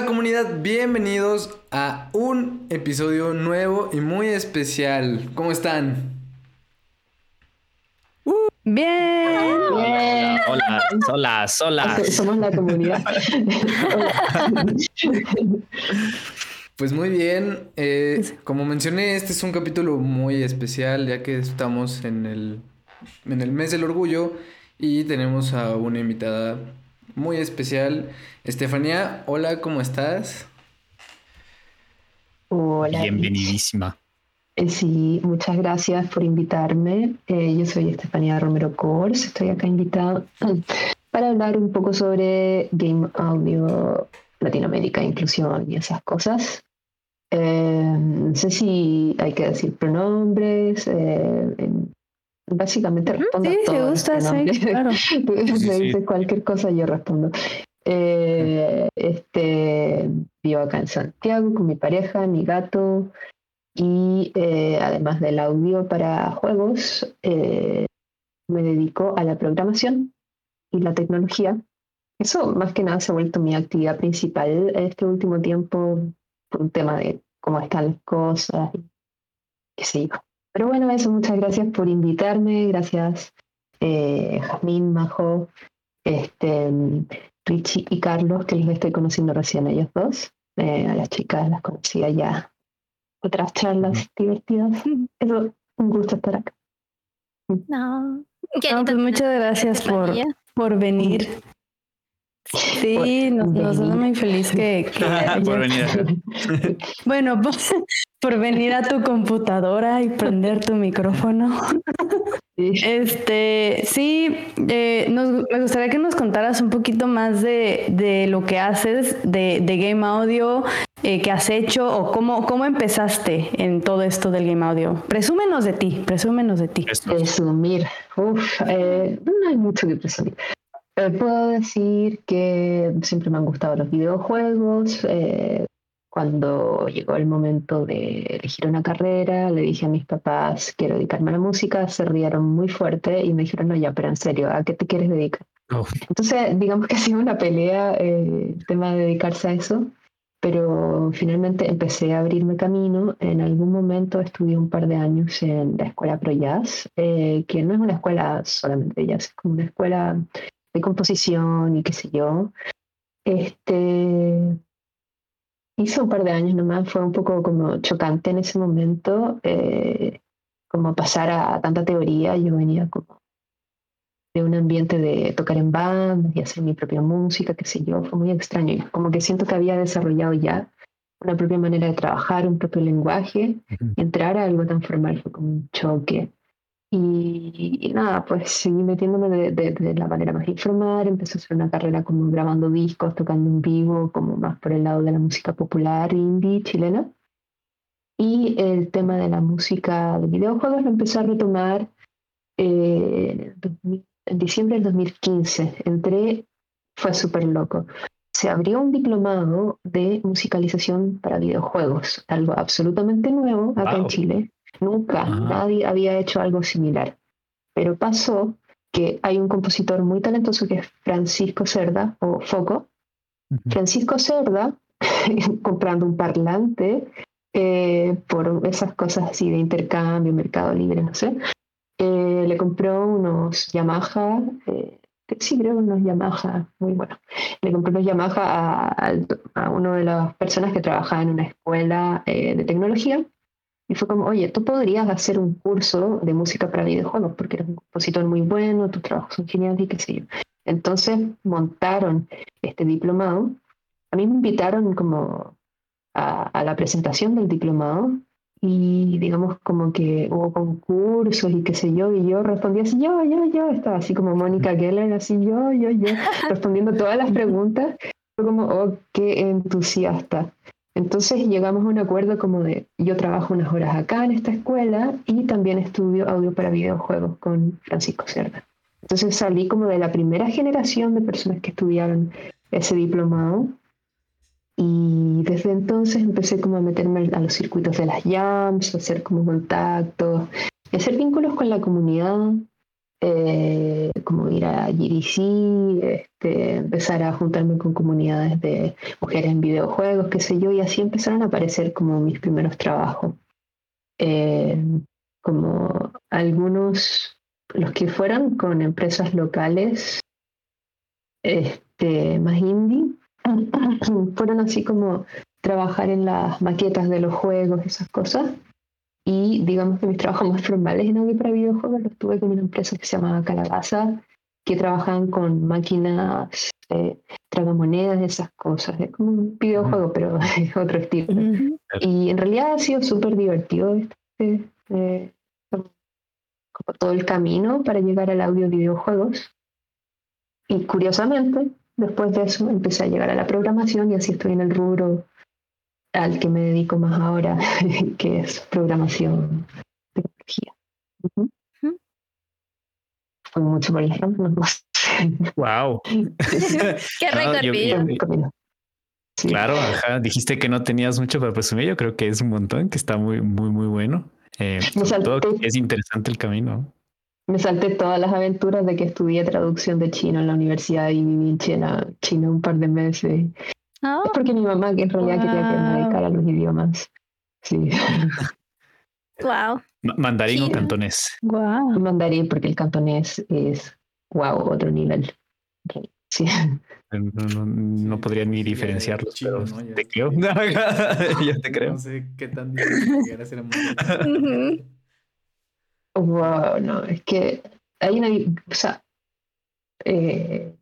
Hola comunidad, bienvenidos a un episodio nuevo y muy especial. ¿Cómo están? Bien. Bien. Hola, hola, hola. Somos la comunidad. Pues muy bien. Eh, como mencioné, este es un capítulo muy especial ya que estamos en el, en el mes del orgullo y tenemos a una invitada muy especial. Estefanía, hola, ¿cómo estás? Hola. Bienvenidísima. Eh, sí, muchas gracias por invitarme. Eh, yo soy Estefanía Romero Kors, estoy acá invitada para hablar un poco sobre Game Audio Latinoamérica, inclusión y esas cosas. Eh, no sé si hay que decir pronombres, básicamente respondo sí, a todo. gusta, sí, claro. Me cualquier cosa, yo respondo. Eh, este, vivo acá en Santiago con mi pareja, mi gato, y eh, además del audio para juegos, eh, me dedico a la programación y la tecnología. Eso más que nada se ha vuelto mi actividad principal este último tiempo por un tema de cómo están las cosas, y qué sé yo. Pero bueno, eso, muchas gracias por invitarme, gracias eh, Jasmine, Majo, este, Richie y Carlos, que los estoy conociendo recién ellos dos. Eh, a las chicas las conocía ya otras charlas divertidas. Eso, un gusto estar acá. No, pues muchas gracias por, por venir. Sí, nos, nos hace muy feliz que, por venir. bueno, pues, por venir a tu computadora y prender tu micrófono. Este, sí, eh, me gustaría que nos contaras un poquito más de, de lo que haces de, de Game Audio, eh, que has hecho o cómo, cómo empezaste en todo esto del Game Audio. Presúmenos de ti, presúmenos de ti. Presumir, Uf, eh, no hay mucho que presumir. puedo decir que siempre me han gustado los videojuegos. Cuando llegó el momento de elegir una carrera, le dije a mis papás, quiero dedicarme a la música, se rieron muy fuerte y me dijeron, no, ya, pero en serio, ¿a qué te quieres dedicar? Entonces, digamos que ha sido una pelea eh, el tema de dedicarse a eso, pero finalmente empecé a abrirme camino. En algún momento estudié un par de años en la escuela Pro Jazz, eh, que no es una escuela solamente de jazz, es como una escuela de composición y qué sé yo. Este, hice un par de años nomás, fue un poco como chocante en ese momento, eh, como pasar a, tanta teoría, yo venía como de un ambiente de tocar en bandas y hacer mi propia música, qué sé yo, fue muy extraño, y como que siento que había desarrollado ya una propia manera de trabajar, un propio lenguaje, entrar a algo tan formal fue como un choque. Y, nada, pues seguí metiéndome de, de, la manera más informal, empecé a hacer una carrera como grabando discos, tocando en vivo, como más por el lado de la música popular indie chilena. Y el tema de la música de videojuegos lo empecé a retomar eh, en diciembre del 2015. Entré, fue súper loco. Se abrió un diplomado de musicalización para videojuegos, algo absolutamente nuevo acá en Chile Nunca, nadie había hecho algo similar. Pero pasó que hay un compositor muy talentoso que es Francisco Cerda, o Foco. Francisco Cerda, comprando un parlante eh, por esas cosas así de intercambio, mercado libre, no sé, eh, le compró unos Yamaha, eh, sí creo unos Yamaha, muy bueno, le compró unos Yamaha a, a una de las personas que trabajaba en una escuela de tecnología y fue como, oye, tú podrías hacer un curso de música para videojuegos porque eres un compositor muy bueno, tus trabajos son geniales y qué sé yo. Entonces montaron este diplomado. A mí me invitaron como a, la presentación del diplomado y digamos como que hubo concursos y qué sé yo, y yo respondía así, yo, yo, yo, estaba así como Mónica Geller, así yo, yo, yo, respondiendo todas las preguntas. Fue como, oh, qué entusiasta. Entonces llegamos a un acuerdo como de yo trabajo unas horas acá en esta escuela y también estudio audio para videojuegos con Francisco Cerda. Entonces salí como de la primera generación de personas que estudiaron ese diplomado y desde entonces empecé como a meterme a los circuitos de las jams, a hacer como contactos, a hacer vínculos con la comunidad. Eh, como ir a GDC, este, empezar a juntarme con comunidades de mujeres en videojuegos, qué sé yo, y así empezaron a aparecer como mis primeros trabajos. Eh, como algunos, los que fueron con empresas locales, este, más indie, fueron así como trabajar en las maquetas de los juegos, esas cosas. Y digamos que mis trabajos más formales en audio para videojuegos los tuve con una empresa que se llama Calabaza, que trabajan con máquinas, eh, tragamonedas, esas cosas. Es como un videojuego, pero es otro estilo. Y en realidad ha sido súper divertido este, eh, como todo el camino para llegar al audio videojuegos. Y curiosamente, después de eso empecé a llegar a la programación y así estoy en el rubro al que me dedico más ahora, que es programación tecnología. Fue mucho por el ejemplo, no Wow. Qué recorrido. Claro, ajá. dijiste que no tenías mucho para presumir. Yo creo que es un montón, que está muy, muy, muy bueno. Eh, todo es interesante el camino. Me salté todas las aventuras de que estudié traducción de chino en la universidad y viví en China, China un par de meses. Oh. Es porque mi mamá, que en realidad quería que me dedicara a los idiomas. Sí. Wow. Mandarín o cantonés. Wow. Mandarín, porque el cantonés es, wow, otro nivel. Sí. No, no, podría ni diferenciarlo, pero ¿no? te creo. Yo te creo. No sé qué tan difícil llegar a ser Ujú. Wow, no, es que hay una, o sea, eh,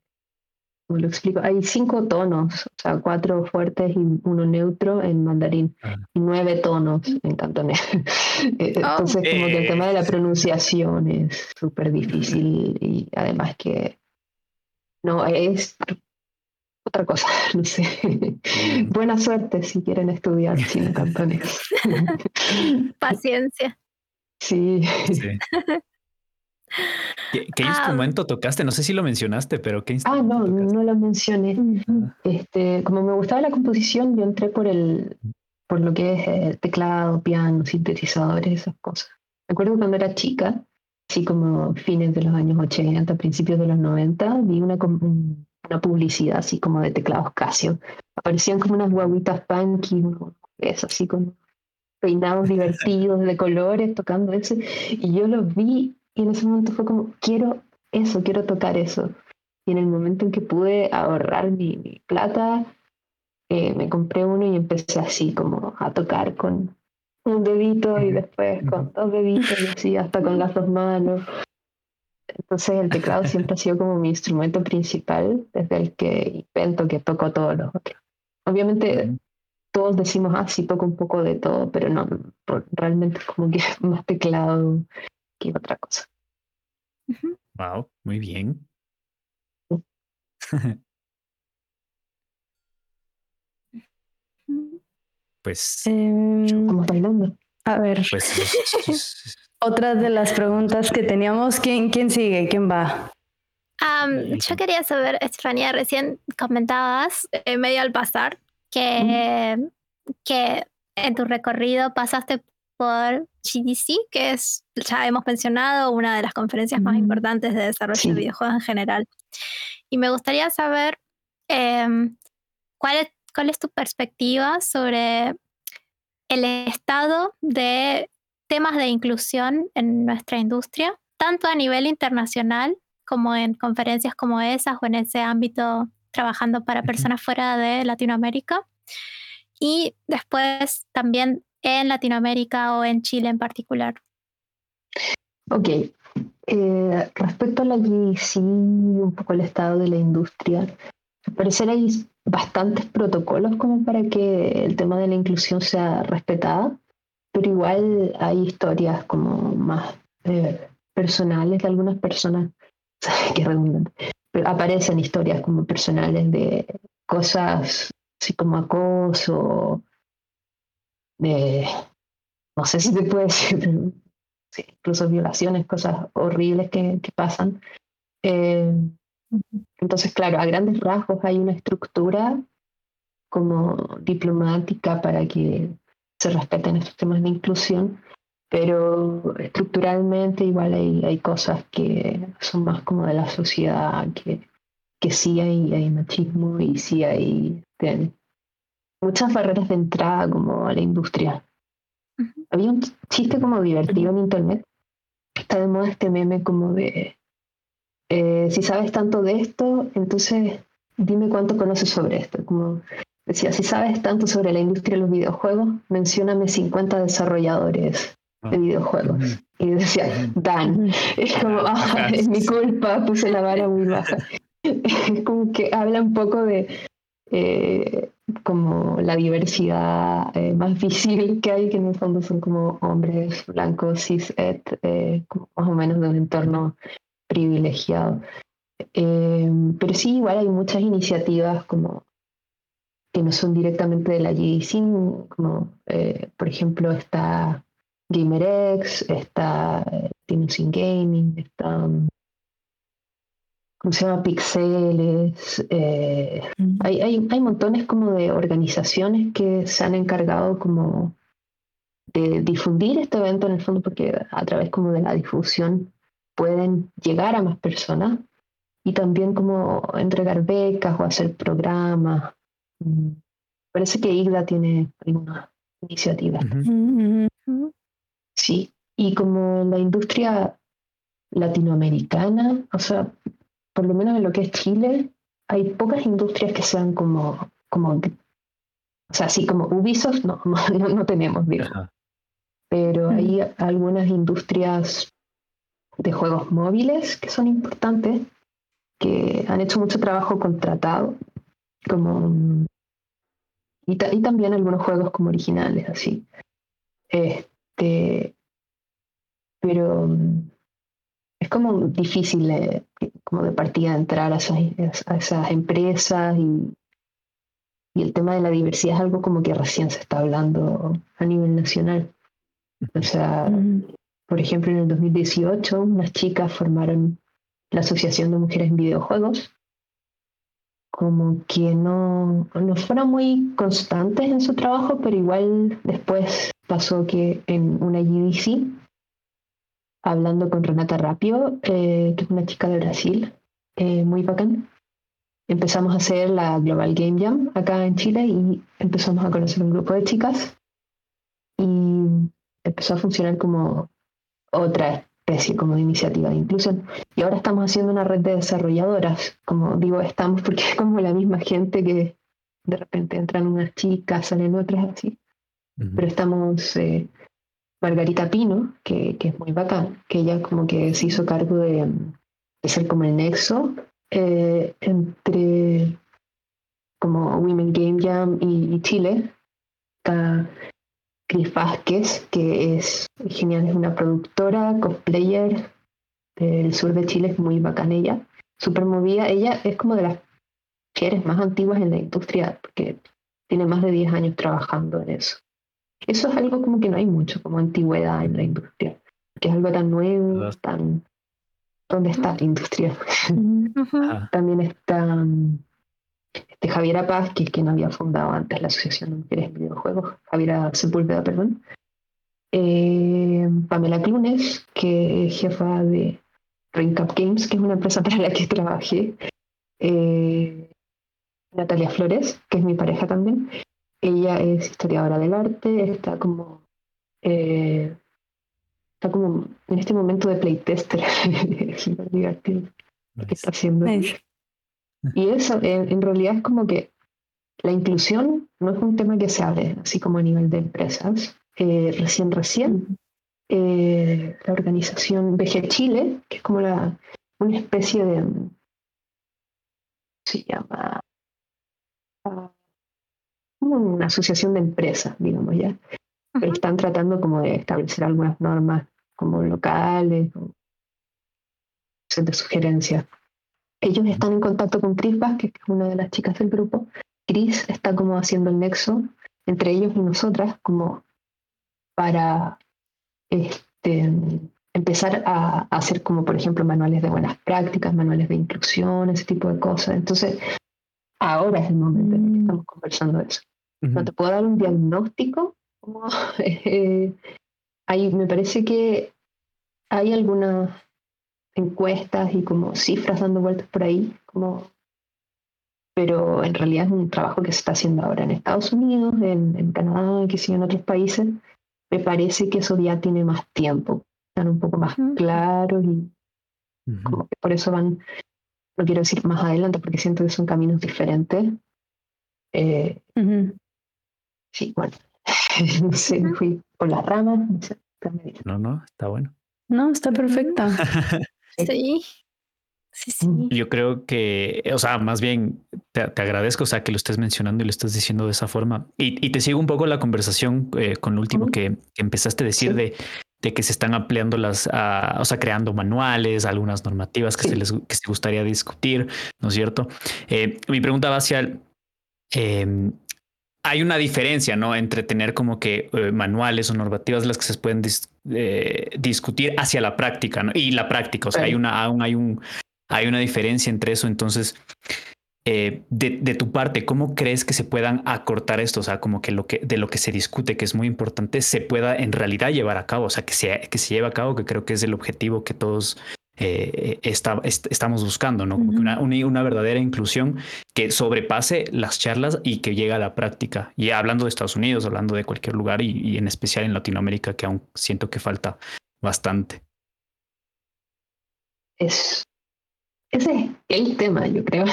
¿cómo lo explico? Hay cinco tonos, o sea, cuatro fuertes y uno neutro en mandarín, Ah. y nueve tonos en cantonés. Eh, Entonces, como que el tema de la pronunciación es súper difícil y además que no es otra cosa, no sé. Buena suerte si quieren estudiar chino cantonés. Paciencia. Sí. Sí. ¿Qué, qué Ah. instrumento tocaste? No sé si lo mencionaste, pero ¿qué Ah, instrumento no, tocaste? no lo mencioné. Este, como me gustaba la composición, yo entré por el, por lo que es eh, teclado, piano, sintetizadores, esas cosas. Me acuerdo cuando era chica, así como fines de los años 80, principios de los 90, vi una, una publicidad así como de teclados Casio. Aparecían como unas guaguitas punky, mujeres así con peinados divertidos de colores, tocando ese. Y yo los vi y en ese momento fue como, quiero eso, quiero tocar eso. Y en el momento en que pude ahorrar mi, mi plata, eh, me compré uno y empecé así como a tocar con un dedito y después con dos deditos y así hasta con las dos manos. Entonces el teclado siempre ha sido como mi instrumento principal desde el que invento que toco todos los otros. Obviamente todos decimos, ah, sí toco un poco de todo, pero no, realmente es como que más teclado que otra cosa. Wow, muy bien. Pues, Em, Como bailando. a ver, pues otras de las preguntas que teníamos, ¿quién, quién sigue? ¿Quién va? Yo quería saber, Estefanía, recién comentabas, eh, medio al pasar, que, que en tu recorrido pasaste por GDC, que es, ya hemos mencionado, una de las conferencias más Ujú. importantes de desarrollo Sí. de videojuegos en general. Y me gustaría saber em, cuál, es, cuál es tu perspectiva sobre el estado de temas de inclusión en nuestra industria, tanto a nivel internacional como en conferencias como esas o en ese ámbito trabajando para personas fuera de Latinoamérica. Y después también en Latinoamérica o en Chile en particular. Ok. Eh, respecto a la GDC, un poco el estado de la industria, al parecer hay bastantes protocolos como para que el tema de la inclusión sea respetada, pero igual hay historias como más eh, personales de algunas personas, que redundante, pero aparecen historias como personales de cosas así como acoso, no sé si te puede decir, incluso violaciones, cosas horribles que, pasan. Eh, entonces, claro, a grandes rasgos hay una estructura como diplomática para que se respeten estos temas de inclusión, pero estructuralmente igual hay, hay cosas que son más como de la sociedad, que, que sí hay machismo y sí hay muchas barreras de entrada como a la industria. Había un chiste como divertido en internet. Está de moda este meme como de, eh, si sabes tanto de esto, entonces dime cuánto conoces sobre esto. Como decía, si sabes tanto sobre la industria de los videojuegos, mencióname 50 desarrolladores de ah. videojuegos. Y decía, Dan. Es como, ah, es mi culpa, puse la vara muy baja. Es como que habla un poco de eh, como la diversidad eh, más visible que hay, que en el fondo son como hombres blancos, cis, et, eh, más o menos de un entorno privilegiado. pero sí, igual hay muchas iniciativas como que no son directamente de la GDC, como por ejemplo está GamerX, está Tinosin Gaming, está ¿cómo se llama? Pixeles. Eh, hay, hay, hay, montones como de organizaciones que se han encargado como de difundir este evento en el fondo porque a través como de la difusión pueden llegar a más personas y también como entregar becas o hacer programas. Mm. Parece que IGDA tiene algunas iniciativas. Sí, y como la industria latinoamericana, o sea, por lo menos en lo que es Chile, hay pocas industrias que sean como, como o sea, así como Ubisoft, no, no, tenemos, Pero hay algunas industrias de juegos móviles que son importantes, que han hecho mucho trabajo contratado, como y, y también algunos juegos como originales, así. Este, pero es como difícil eh, como de partida entrar a esas, a esas empresas y, y, el tema de la diversidad es algo como que recién se está hablando a nivel nacional. O sea, por ejemplo, en el 2018 unas chicas formaron la Asociación de Mujeres en Videojuegos, como que no, no fueron muy constantes en su trabajo, pero igual después pasó que en una GDC hablando con Renata Rapio, eh, que es una chica de Brasil, eh, muy bacán. Empezamos a hacer la Global Game Jam acá en Chile y empezamos a conocer un grupo de chicas y empezó a funcionar como otra especie, como de iniciativa de inclusión. Y ahora estamos haciendo una red de desarrolladoras, como digo, estamos porque es como la misma gente que de repente entran unas chicas, salen otras así. Pero estamos eh, Margarita Pino, que, es muy bacán, que ella como que se hizo cargo de, ser como el nexo eh, entre como Women Game Jam y, Chile. Está Cris Vázquez, que es genial, es una productora, cosplayer del sur de Chile, es muy bacán ella, súper movida. Ella es como de las mujeres más antiguas en la industria, porque tiene más de 10 años trabajando en eso. Eso es algo como que no hay mucho, como antigüedad en la industria, que es algo tan nuevo, tan... ¿Dónde está la industria? También está este, Javiera Paz, que es quien había fundado antes la Asociación de Mujeres en Videojuegos, Javiera Sepúlveda, perdón. Eh, Pamela Clunes, que es jefa de Up Games, que es una empresa para la que trabajé. Eh, Natalia Flores, que es mi pareja también. Ella es historiadora del arte, está como eh, está como en este momento de playtester, divertido que está haciendo. Y eso, en, realidad es como que la inclusión no es un tema que se hable así como a nivel de empresas. Eh, recién, recién, eh, la organización VG Chile, que es como la, una especie de, se llama una asociación de empresas, digamos ya. están tratando como de establecer algunas normas como locales, de sugerencias. Ellos están en contacto con Chris Vázquez, que es una de las chicas del grupo. Chris está como haciendo el nexo entre ellos y nosotras, como para este, empezar a, hacer como, por ejemplo, manuales de buenas prácticas, manuales de inclusión, ese tipo de cosas. Entonces, ahora es el momento en el que mm. estamos conversando eso. No te puedo dar un diagnóstico, como, eh, hay, me parece que hay algunas encuestas y como cifras dando vueltas por ahí, como pero en realidad es un trabajo que se está haciendo ahora en Estados Unidos, en, en Canadá, que sí en otros países. Me parece que eso ya tiene más tiempo, están un poco más claros y como que por eso van, no quiero decir más adelante porque siento que son caminos diferentes. Eh, sí, bueno, no sé, fui por las ramas. No, no, está bueno. No, está perfecta. sí. Sí, sí. Yo creo que, o sea, más bien te, agradezco, o sea, que lo estés mencionando y lo estás diciendo de esa forma. Y, te sigo un poco la conversación eh, con lo último que, empezaste a decir de, de, que se están ampliando las, ah, o sea, creando manuales, algunas normativas que, se les que se gustaría discutir, ¿no es cierto? Eh, mi pregunta va hacia em, hay una diferencia, ¿no? Entre tener como que eh, manuales o normativas las que se pueden discutir hacia la práctica, ¿no? Y la práctica, o sea, hay una, aún hay un, hay una diferencia entre eso. Entonces, eh, de, tu parte, ¿cómo crees que se puedan acortar esto? O sea, como que, lo que de lo que se discute, que es muy importante, se pueda en realidad llevar a cabo, o sea, que se, que se lleve a cabo, que creo que es el objetivo que todos eh, estamos buscando, ¿no? Como una, una, verdadera inclusión que sobrepase las charlas y que llegue a la práctica. Y hablando de Estados Unidos, hablando de cualquier lugar y, y en especial en Latinoamérica, que aún siento que falta bastante. Es ese es el tema, yo creo.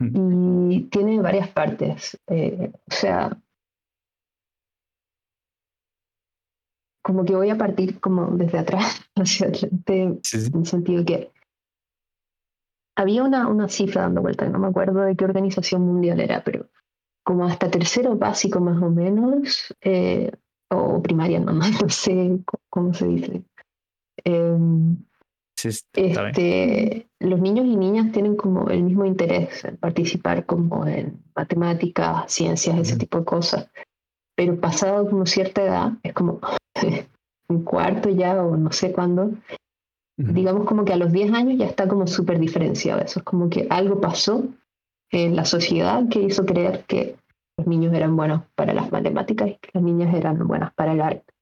Y tiene varias partes. Eh, o sea, como que voy a partir como desde atrás hacia adelante, en el sentido que había una, una cifra dando vuelta, no me acuerdo de qué organización mundial era, pero como hasta tercero básico más o menos, eh, o primaria nomás, no sé cómo se dice. Em, este, los niños y niñas tienen como el mismo interés en participar como en matemáticas, ciencias, ese tipo de cosas. Pero pasado como cierta edad, es como un cuarto ya o no sé cuándo, digamos como que a los 10 años ya está como súper diferenciado. Eso es como que algo pasó en la sociedad que hizo creer que los niños eran buenos para las matemáticas y que las niñas eran buenas para el arte.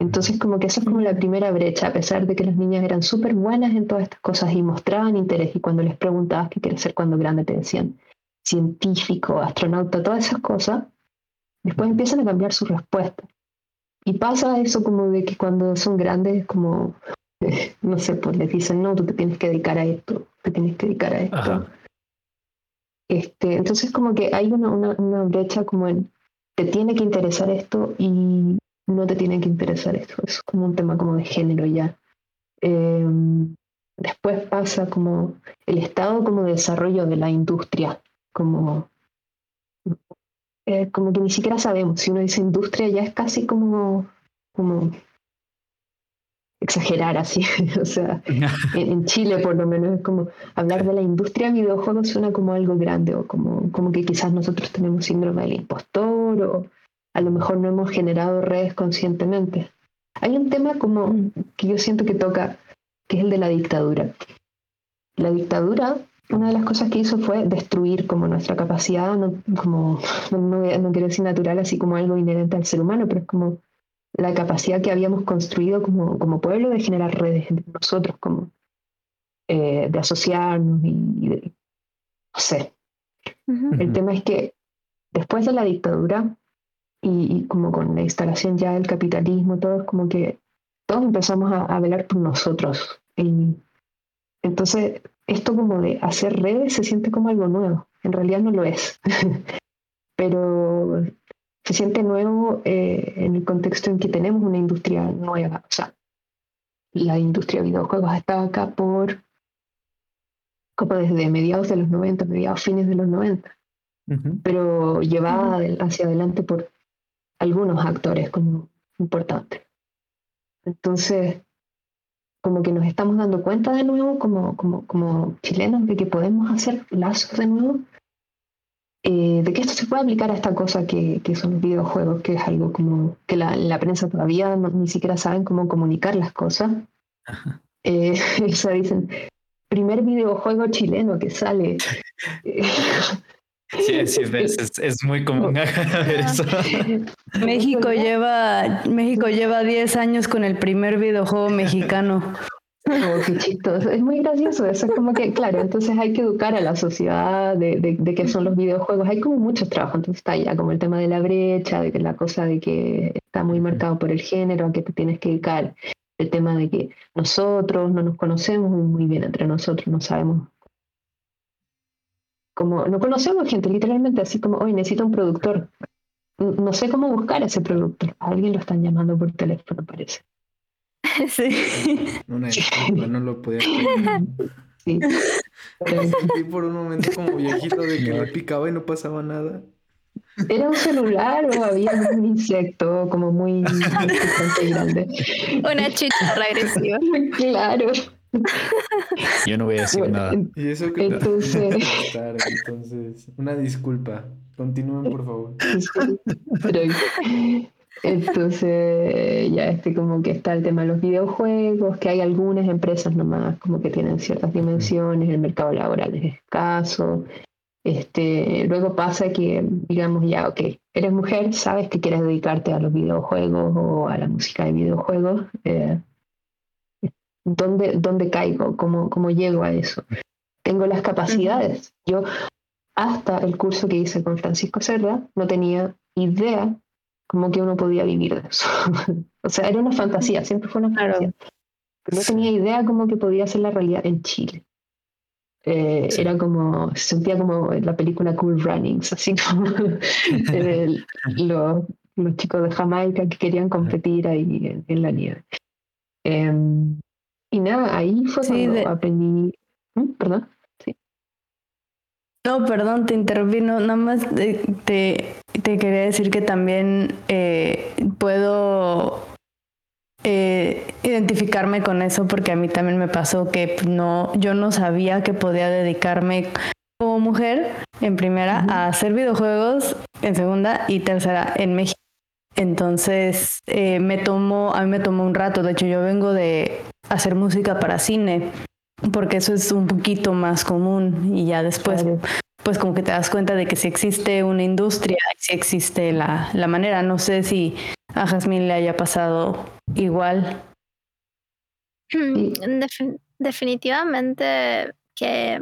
Entonces como que esa es como la primera brecha, a pesar de que las niñas eran súper buenas en todas estas cosas y mostraban interés y cuando les preguntabas qué quieres ser cuando grande te decían científico, astronauta, todas esas cosas, después empiezan a cambiar su respuesta. Y pasa eso como de que cuando son grandes, como, no sé, pues les dicen, no, tú te tienes que dedicar a esto, te tienes que dedicar a esto. Este, entonces como que hay una, una, una brecha como en, te tiene que interesar esto y no te tiene que interesar esto. Es como un tema como de género ya. Em, después pasa como el estado como de desarrollo de la industria, como, eh, como que ni siquiera sabemos. Si uno dice industria ya es casi como, como exagerar así. o sea, en, Chile por lo menos es como hablar de la industria de videojuegos suena como algo grande o como, como que quizás nosotros tenemos síndrome del impostor o a lo mejor no hemos generado redes conscientemente. Hay un tema como mm. que yo siento que toca, que es el de la dictadura. La dictadura, una de las cosas que hizo fue destruir como nuestra capacidad, no, como, no, quiero decir natural, así como algo inherente al ser humano, pero es como la capacidad que habíamos construido como, como pueblo de generar redes entre nosotros, como eh, de asociarnos y, no sé. El tema es que después de la dictadura, y, como con la instalación ya del capitalismo, todos como que todos empezamos a, velar por nosotros. Y entonces, esto como de hacer redes se siente como algo nuevo. En realidad no lo es. Pero se siente nuevo eh, en el contexto en que tenemos una industria nueva. O sea, la industria de videojuegos estaba acá por como desde mediados de los 90, mediados fines de los 90, pero llevada hacia adelante por algunos actores como importantes. Entonces, como que nos estamos dando cuenta de nuevo como, como, como chilenos de que podemos hacer lazos de nuevo, eh, de que esto se puede aplicar a esta cosa que, que son los videojuegos, que es algo como que la, la prensa todavía ni siquiera saben cómo comunicar las cosas. Eh, o sea, dicen, primer videojuego chileno que sale. Sí, sí, es, es, muy común ver eso. México lleva, México lleva 10 años con el primer videojuego mexicano. Oh, qué chistoso. Es muy gracioso. Eso es como que, claro, entonces hay que educar a la sociedad de, de, de qué son los videojuegos. Hay como muchos trabajos. Entonces está ya como el tema de la brecha, de que la cosa de que está muy marcado por el género, a que te tienes que dedicar. El tema de que nosotros no nos conocemos muy bien entre nosotros, no sabemos como no conocemos gente, literalmente, así como, hoy necesito un productor. No sé cómo buscar a ese productor. alguien lo están llamando por teléfono, parece. Sí. Una disculpa, no lo podía creer. Sí. sentí por un momento como viejito de que le picaba y no pasaba nada. ¿Era un celular o había un insecto como muy, grande? Una chicha regresiva. Claro. Yo no voy a decir nada. Y eso que entonces... entonces, una disculpa. Continúen, por favor. entonces, ya este como que está el tema de los videojuegos, que hay algunas empresas nomás como que tienen ciertas dimensiones, el mercado laboral es escaso. Este, luego pasa que, digamos, ya, ok, eres mujer, sabes que quieres dedicarte a los videojuegos o a la música de videojuegos. Eh, ¿Dónde, dónde caigo? ¿Cómo, ¿Cómo llego a eso? Tengo las capacidades. Yo, hasta el curso que hice con Francisco Serra, no tenía idea cómo que uno podía vivir de eso. o sea, era una fantasía, siempre fue una fantasía. no tenía idea cómo que podía ser la realidad en Chile. Eh, era como, se sentía como la película Cool Runnings, así como los, los, chicos de Jamaica que querían competir ahí en, la nieve. Em, y nada, ahí fue cuando aprendí. ¿Mm? Perdón. Sí. No, perdón, te interrumpí. nada más te, te, quería decir que también eh, puedo eh, identificarme con eso porque a mí también me pasó que no, yo no sabía que podía dedicarme como mujer, en primera, a hacer videojuegos, en segunda y tercera, en México. Entonces, eh, me tomó, a mí me tomó un rato. De hecho, yo vengo de hacer música para cine, porque eso es un poquito más común y ya después, pues como que te das cuenta de que si existe una industria, si existe la, la manera. No sé si a Jazmín le haya pasado igual. definitivamente que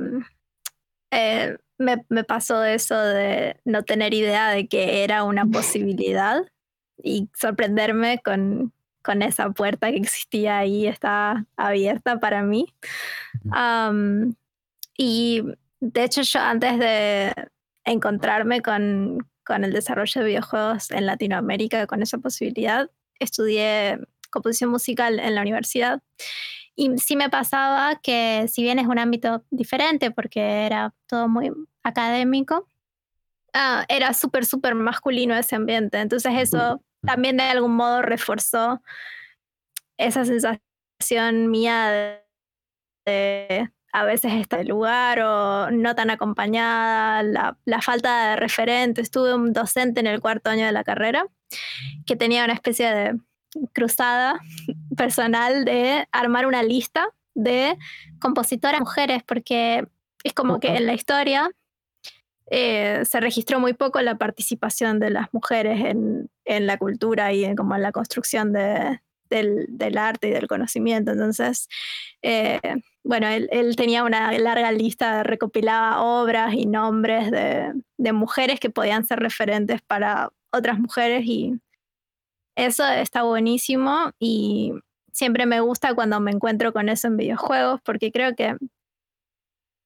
eh, me, me pasó eso de no tener idea de que era una posibilidad y sorprenderme con, con esa puerta que existía ahí, está abierta para mí. y de hecho yo antes de encontrarme con, con el desarrollo de videojuegos en Latinoamérica, con esa posibilidad, estudié composición musical en la universidad. Y sí me pasaba que si bien es un ámbito diferente porque era todo muy académico, ah, era súper, súper masculino ese ambiente. Entonces eso también de algún modo reforzó esa sensación mía de, a veces estar en lugar o no tan acompañada, la, la, falta de referente. Tuve un docente en el cuarto año de la carrera que tenía una especie de cruzada personal de armar una lista de compositoras mujeres, porque es como que en la historia eh, se registró muy poco la participación de las mujeres en, la cultura y en, como la construcción de, del, arte y del conocimiento. Entonces, eh, bueno, él, él, tenía una larga lista, recopilaba obras y nombres de, de, mujeres que podían ser referentes para otras mujeres y eso está buenísimo y siempre me gusta cuando me encuentro con eso en videojuegos porque creo que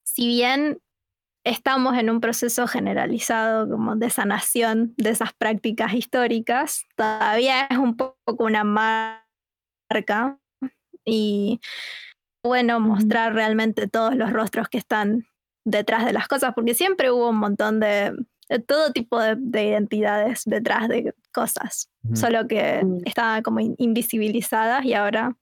si bien estamos en un proceso generalizado como de sanación de esas prácticas históricas. Todavía es un poco una marca y bueno mostrar realmente todos los rostros que están detrás de las cosas, porque siempre hubo un montón de, todo tipo de, identidades detrás de cosas, solo que estaban como invisibilizadas y ahora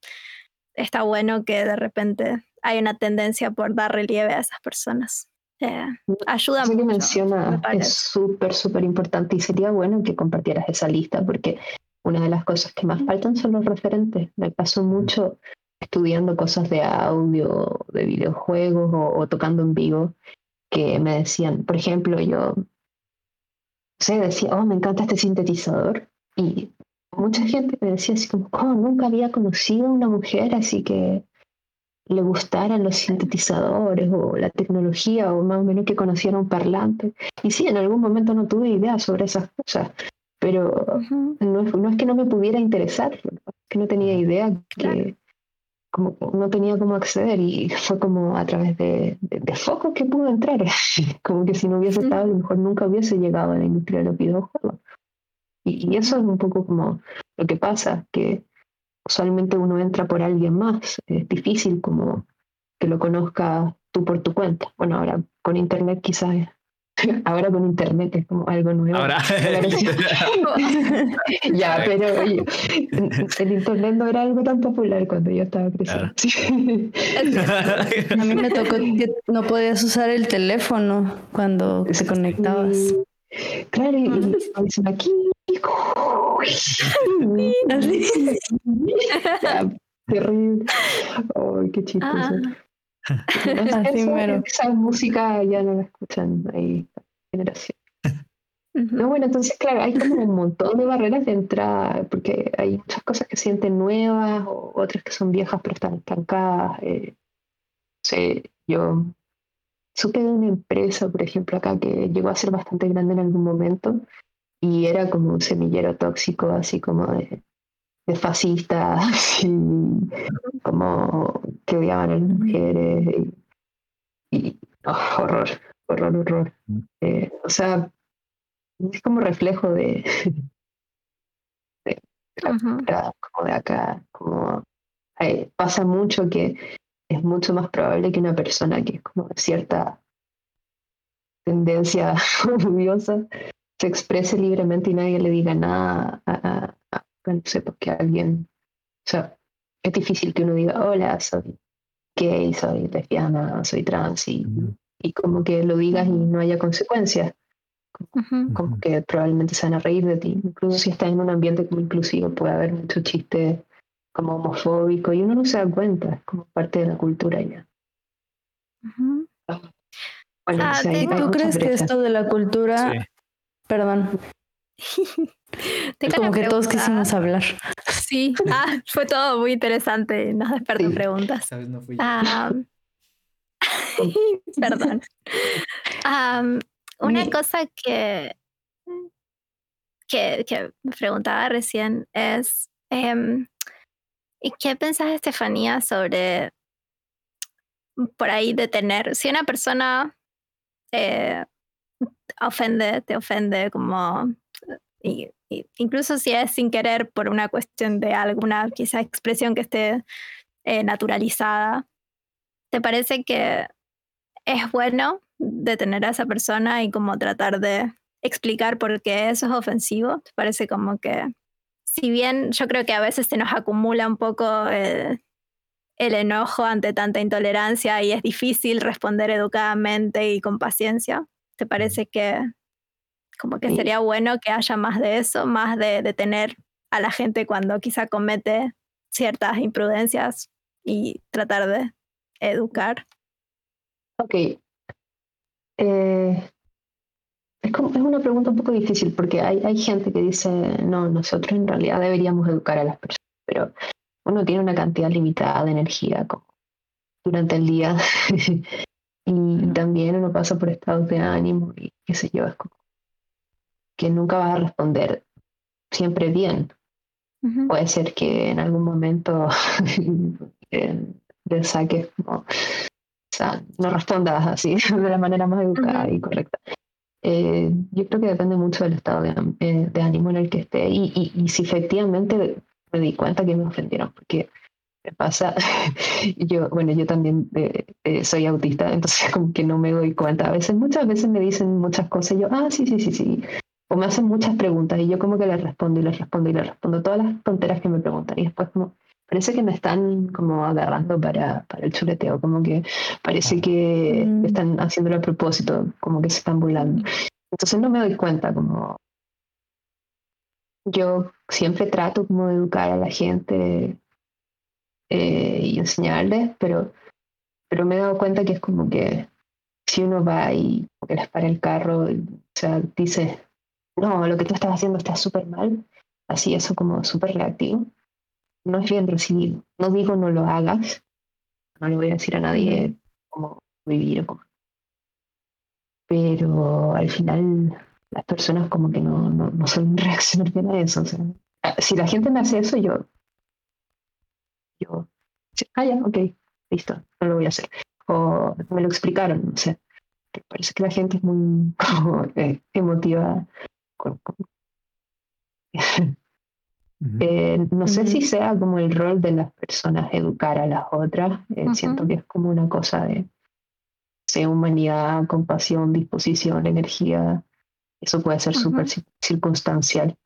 está bueno que de repente hay una tendencia por dar relieve a esas personas. Eh, ayuda Eso que menciona es súper, súper importante y sería bueno que compartieras esa lista porque una de las cosas que más faltan son los referentes. Me paso mucho estudiando cosas de audio, de videojuegos o, tocando en vivo que me decían, por ejemplo, yo sé, decía, oh, me encanta este sintetizador. Y mucha gente me decía así como, oh, nunca había conocido a una mujer así que le gustaran los sintetizadores o la tecnología o más o menos que conociera un parlante. Y sí, en algún momento no tuve idea sobre esas cosas, pero no, es, no, es, que no me pudiera interesar, es que no tenía idea que como no tenía cómo acceder y fue como a través de, de, focos que pude entrar, como que si no hubiese estado a lo mejor nunca hubiese llegado a la industria de los videojuegos. Y, y eso es un poco como lo que pasa, que usualmente uno entra por alguien más. Es difícil como que lo conozca tú por tu cuenta. Bueno, ahora con internet quizás Ahora con internet es como algo nuevo. Ahora. ya, pero oye, el internet no era algo tan popular cuando yo estaba creciendo. A mí me tocó que no podías usar el teléfono cuando te conectabas. Claro, y dicen aquí terrible. Ay, qué chistoso. Ah. esa música ya no la escuchan ahí, generación. No, bueno, entonces, claro, hay como un montón de barreras de entrada, porque hay muchas cosas que sienten nuevas, o otras que son viejas pero están estancadas. Eh, yo supe de una empresa, por ejemplo, acá que llegó a ser bastante grande en algún momento, y era como un semillero tóxico, así como de, de fascistas, así, como que odiaban a las mujeres, y, oh, horror, horror, horror. Mm. Eh, o sea, es como reflejo de, de, como de acá, como eh, pasa mucho que es mucho más probable que una persona que es como de cierta tendencia odiosa se exprese libremente y nadie le diga nada a, no sé, porque alguien, o sea, es difícil que uno diga, hola, soy gay, soy lesbiana, soy trans, y, y como que lo digas y no haya consecuencias. Como, que probablemente se van a reír de ti. Incluso si estás en un ambiente como inclusivo, puede haber mucho chiste como homofóbico y uno no se da cuenta, es como parte de la cultura ya. Ah, ¿Tú crees que esto de la cultura Perdón. Como que todos quisimos hablar. Sí, ah, fue todo muy interesante. Nos despertó preguntas. Ah, perdón. una cosa que, que, que, me preguntaba recién es, eh, ¿qué pensás, Estefanía, sobre por ahí de tener, si una persona eh, ofende, te ofende, como incluso si es sin querer por una cuestión de alguna quizá expresión que esté eh, naturalizada, ¿te parece que es bueno detener a esa persona y como tratar de explicar por qué eso es ofensivo? ¿Te parece como que, si bien yo creo que a veces se nos acumula un poco el, el enojo ante tanta intolerancia y es difícil responder educadamente y con paciencia, ¿Te parece que como que sería bueno que haya más de eso, más de detener a la gente cuando quizá comete ciertas imprudencias y tratar de educar? Ok. Eh, es, como, es, una pregunta un poco difícil porque hay, hay gente que dice, no, nosotros en realidad deberíamos educar a las personas, pero uno tiene una cantidad limitada de energía como durante el día Y también uno pasa por estados de ánimo y qué sé yo, es como que nunca vas a responder siempre bien. Puede ser que en algún momento le saques como, o sea, no respondas así de la manera más educada y correcta. Eh, yo creo que depende mucho del estado de, eh, de ánimo en el que esté y, y, y, si efectivamente me di cuenta que me ofendieron, porque pasa, yo, bueno, yo también eh, eh, soy autista, entonces como que no me doy cuenta. A veces, muchas veces me dicen muchas cosas y yo, ah, sí, sí, sí, sí. O me hacen muchas preguntas y yo como que les respondo y les respondo y les respondo todas las tonteras que me preguntan. Y después como, parece que me están como agarrando para, para el chuleteo, como que parece que mm. están haciéndolo a propósito, como que se están burlando. Entonces no me doy cuenta como... Yo siempre trato como de educar a la gente eh, y enseñarles, pero, pero me he dado cuenta que es como que si uno va y que les para el carro, o sea, dice, no, lo que tú estás haciendo está súper mal, así eso como súper reactivo, no es bien recibido. No digo no lo hagas, no le voy a decir a nadie cómo vivir o cómo. Pero al final las personas como que no, no, no suelen reaccionar bien a eso. si la gente me hace eso, yo, yo, ah, ya, ok, listo, no lo voy a hacer. O me lo explicaron, no sé. Parece que la gente es muy eh, emotiva. Eh, no sé si sea como el rol de las personas educar a las otras. Eh, siento que es como una cosa de humanidad, compasión, disposición, energía. Eso puede ser súper circunstancial.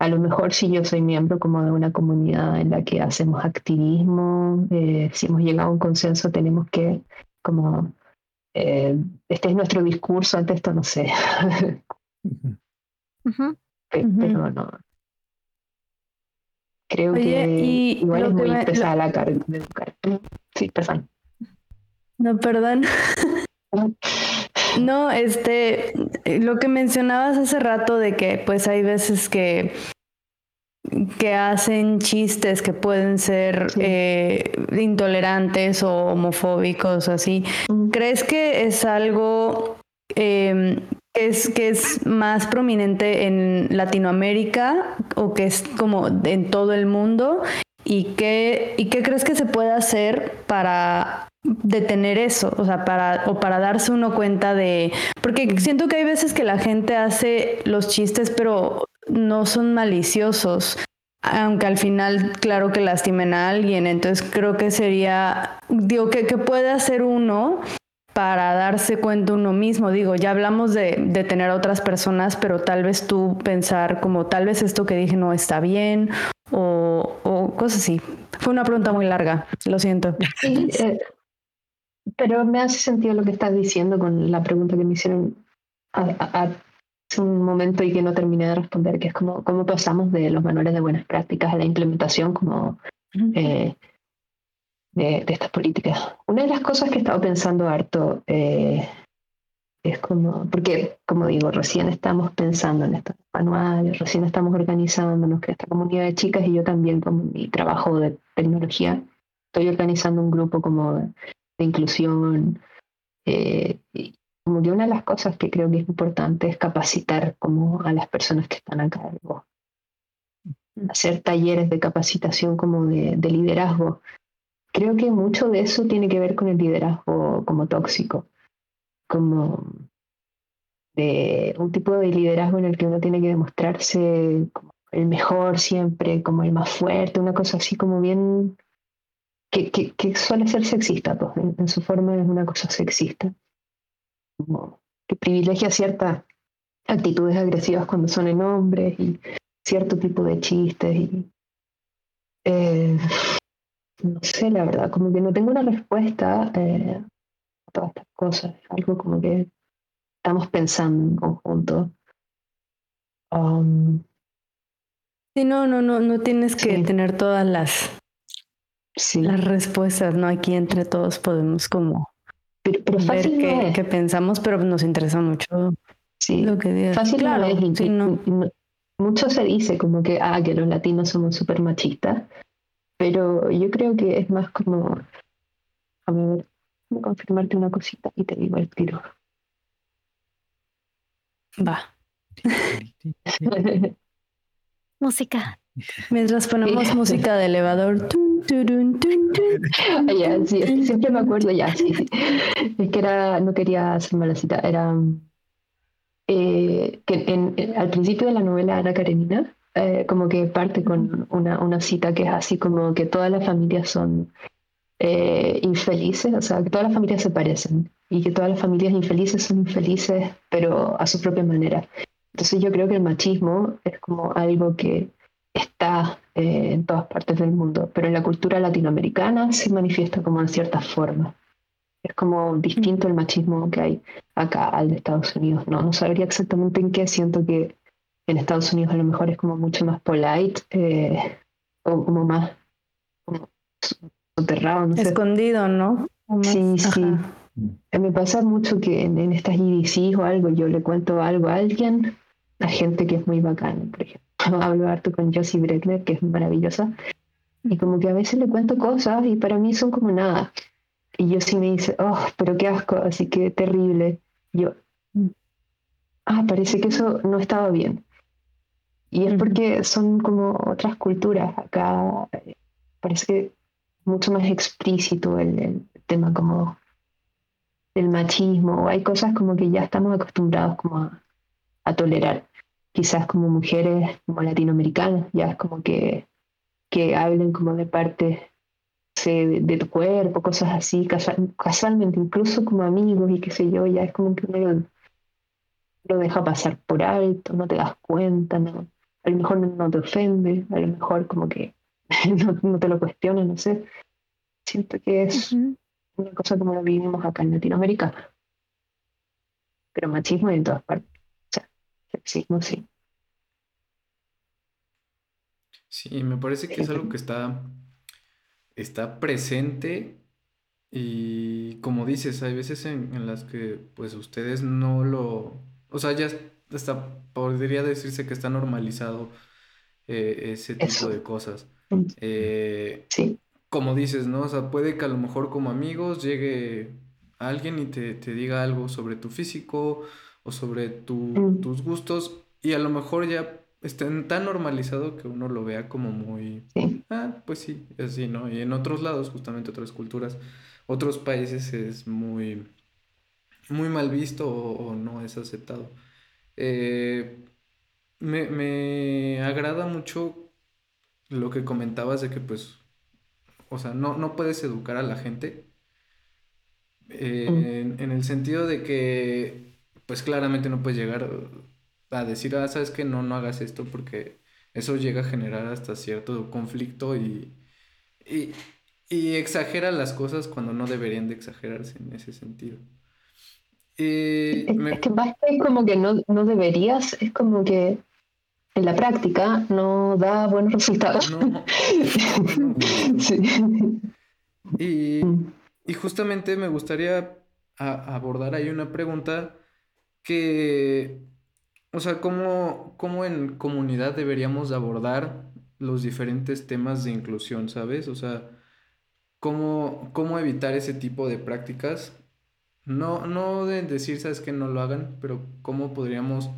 A lo mejor si yo soy miembro como de una comunidad en la que hacemos activismo, si hemos llegado a un consenso, tenemos que como eh, este es nuestro discurso ante esto, no sé. Pero no. Creo que igual es muy pesada la carga de educar. Sí, perdón. No, perdón. no, este, lo que mencionabas hace rato de que pues hay veces que que hacen chistes que pueden ser eh, intolerantes o homofóbicos o así. Mm. ¿Crees que es algo em, que, es, que es más prominente en Latinoamérica o que es como en todo el mundo? ¿Y qué, ¿Y qué crees que se puede hacer para detener eso, o sea, para, o para darse uno cuenta de, porque siento que hay veces que la gente hace los chistes, pero no son maliciosos, aunque al final, claro que lastimen a alguien. Entonces creo que sería, digo, que, que puede hacer uno para darse cuenta uno mismo. Digo, ya hablamos de, de, tener a otras personas, pero tal vez tú pensar como tal vez esto que dije no está bien o, o cosas así. Fue una pregunta muy larga, lo siento. Eh, pero me hace sentido lo que estás diciendo con la pregunta que me hicieron a, un momento y que no terminé de responder, que es como cómo pasamos de los manuales de buenas prácticas a la implementación como eh, de, estas políticas. Una de las cosas que he estado pensando harto eh, es como, porque como digo, recién estamos pensando en estos manuales, recién estamos organizándonos, que esta comunidad de chicas y yo también con mi trabajo de tecnología, estoy organizando un grupo como de, inclusión. Eh, como que una de las cosas que creo que es importante es capacitar como a las personas que están a cargo. Hacer talleres de capacitación como de, liderazgo. Creo que mucho de eso tiene que ver con el liderazgo como tóxico, como de un tipo de liderazgo en el que uno tiene que demostrarse como el mejor siempre, como el más fuerte, una cosa así como bien que, que, suele ser sexista, pues, en, su forma es una cosa sexista. Que privilegia ciertas actitudes agresivas cuando son en hombres y cierto tipo de chistes y eh, no sé la verdad como que no tengo una respuesta eh, a todas estas cosas. Algo como que estamos pensando en conjunto. Um, sí no no no no tienes que tener todas las las respuestas no aquí entre todos podemos como pero, fácil ver qué, pensamos, pero nos interesa mucho sí. lo que digas. Fácil claro, Mucho se dice como que, ah, que los latinos somos súper machistas, pero yo creo que es más como, a ver, voy a confirmarte una cosita y te digo el tiro. Va. Música. Mientras ponemos música de elevador. ya, sí, siempre me acuerdo, ya, sí, Es que era, no quería hacerme la cita, era eh, que en, al principio de la novela Ana Karenina, eh, como que parte con una, una cita que es así como que todas las familias son eh, infelices, o sea, que todas las familias se parecen y que todas las familias infelices son infelices, pero a su propia manera. Entonces yo creo que el machismo es como algo que está eh, en todas partes del mundo, pero en la cultura latinoamericana se manifiesta como en cierta forma. Es como distinto el machismo que hay acá al de Estados Unidos. No, no sabría exactamente en qué. Siento que en Estados Unidos a lo mejor es como mucho más polite eh, o como más soterrado. Escondido, ¿no? Sí, sí. Me pasa mucho que en, estas IDCs o algo, yo le cuento algo a alguien, a gente que es muy bacana, por ejemplo. Hablo harto con Josie Bregler, que es maravillosa, y como que a veces le cuento cosas y para mí son como nada. Y yo sí me dice, oh, pero qué asco, así que terrible. Yo, ah, parece que eso no estaba bien. Y es porque son como otras culturas. Acá parece que mucho más explícito el, tema como del machismo. Hay cosas como que ya estamos acostumbrados como a, tolerar. Quizás como mujeres como latinoamericanas, ya es como que, que hablen como de parte de, tu cuerpo, cosas así, casualmente, incluso como amigos y qué sé yo, ya es como que uno lo deja pasar por alto, no te das cuenta, no, a lo mejor no, te ofende, a lo mejor como que no, te lo cuestiones, no sé. Siento que es una cosa como lo vivimos acá en Latinoamérica. Pero machismo en todas partes. O sea, sexismo sí. Sí, me parece que es algo que está, está presente y como dices, hay veces en, en las que pues ustedes no lo, o sea, ya hasta podría decirse que está normalizado eh, ese tipo de cosas. Eh, sí. Como dices, ¿no? O sea, puede que a lo mejor como amigos llegue alguien y te, diga algo sobre tu físico o sobre mm. tus gustos y a lo mejor ya estén tan normalizado que uno lo vea como muy... Ah, pues sí, así, ¿no? Y en otros lados, justamente otras culturas, otros países es muy, muy mal visto o no es aceptado. Eh, me, agrada mucho lo que comentabas de que pues, o sea, no, no puedes educar a la gente. Eh, en, el sentido de que, pues claramente no puedes llegar a decir, ah, sabes que no, no hagas esto porque eso llega a generar hasta cierto conflicto y, y, y exagera las cosas cuando no deberían de exagerarse en ese sentido. Es, que más que como que no, no deberías, es como que en la práctica no da buenos resultados. y, y, justamente me gustaría abordar ahí una pregunta que, o sea, ¿cómo, ¿cómo, en comunidad deberíamos abordar los diferentes temas de inclusión, ¿sabes? O sea, ¿cómo, cómo evitar ese tipo de prácticas no, no de decir, sabes que no lo hagan, pero cómo podríamos,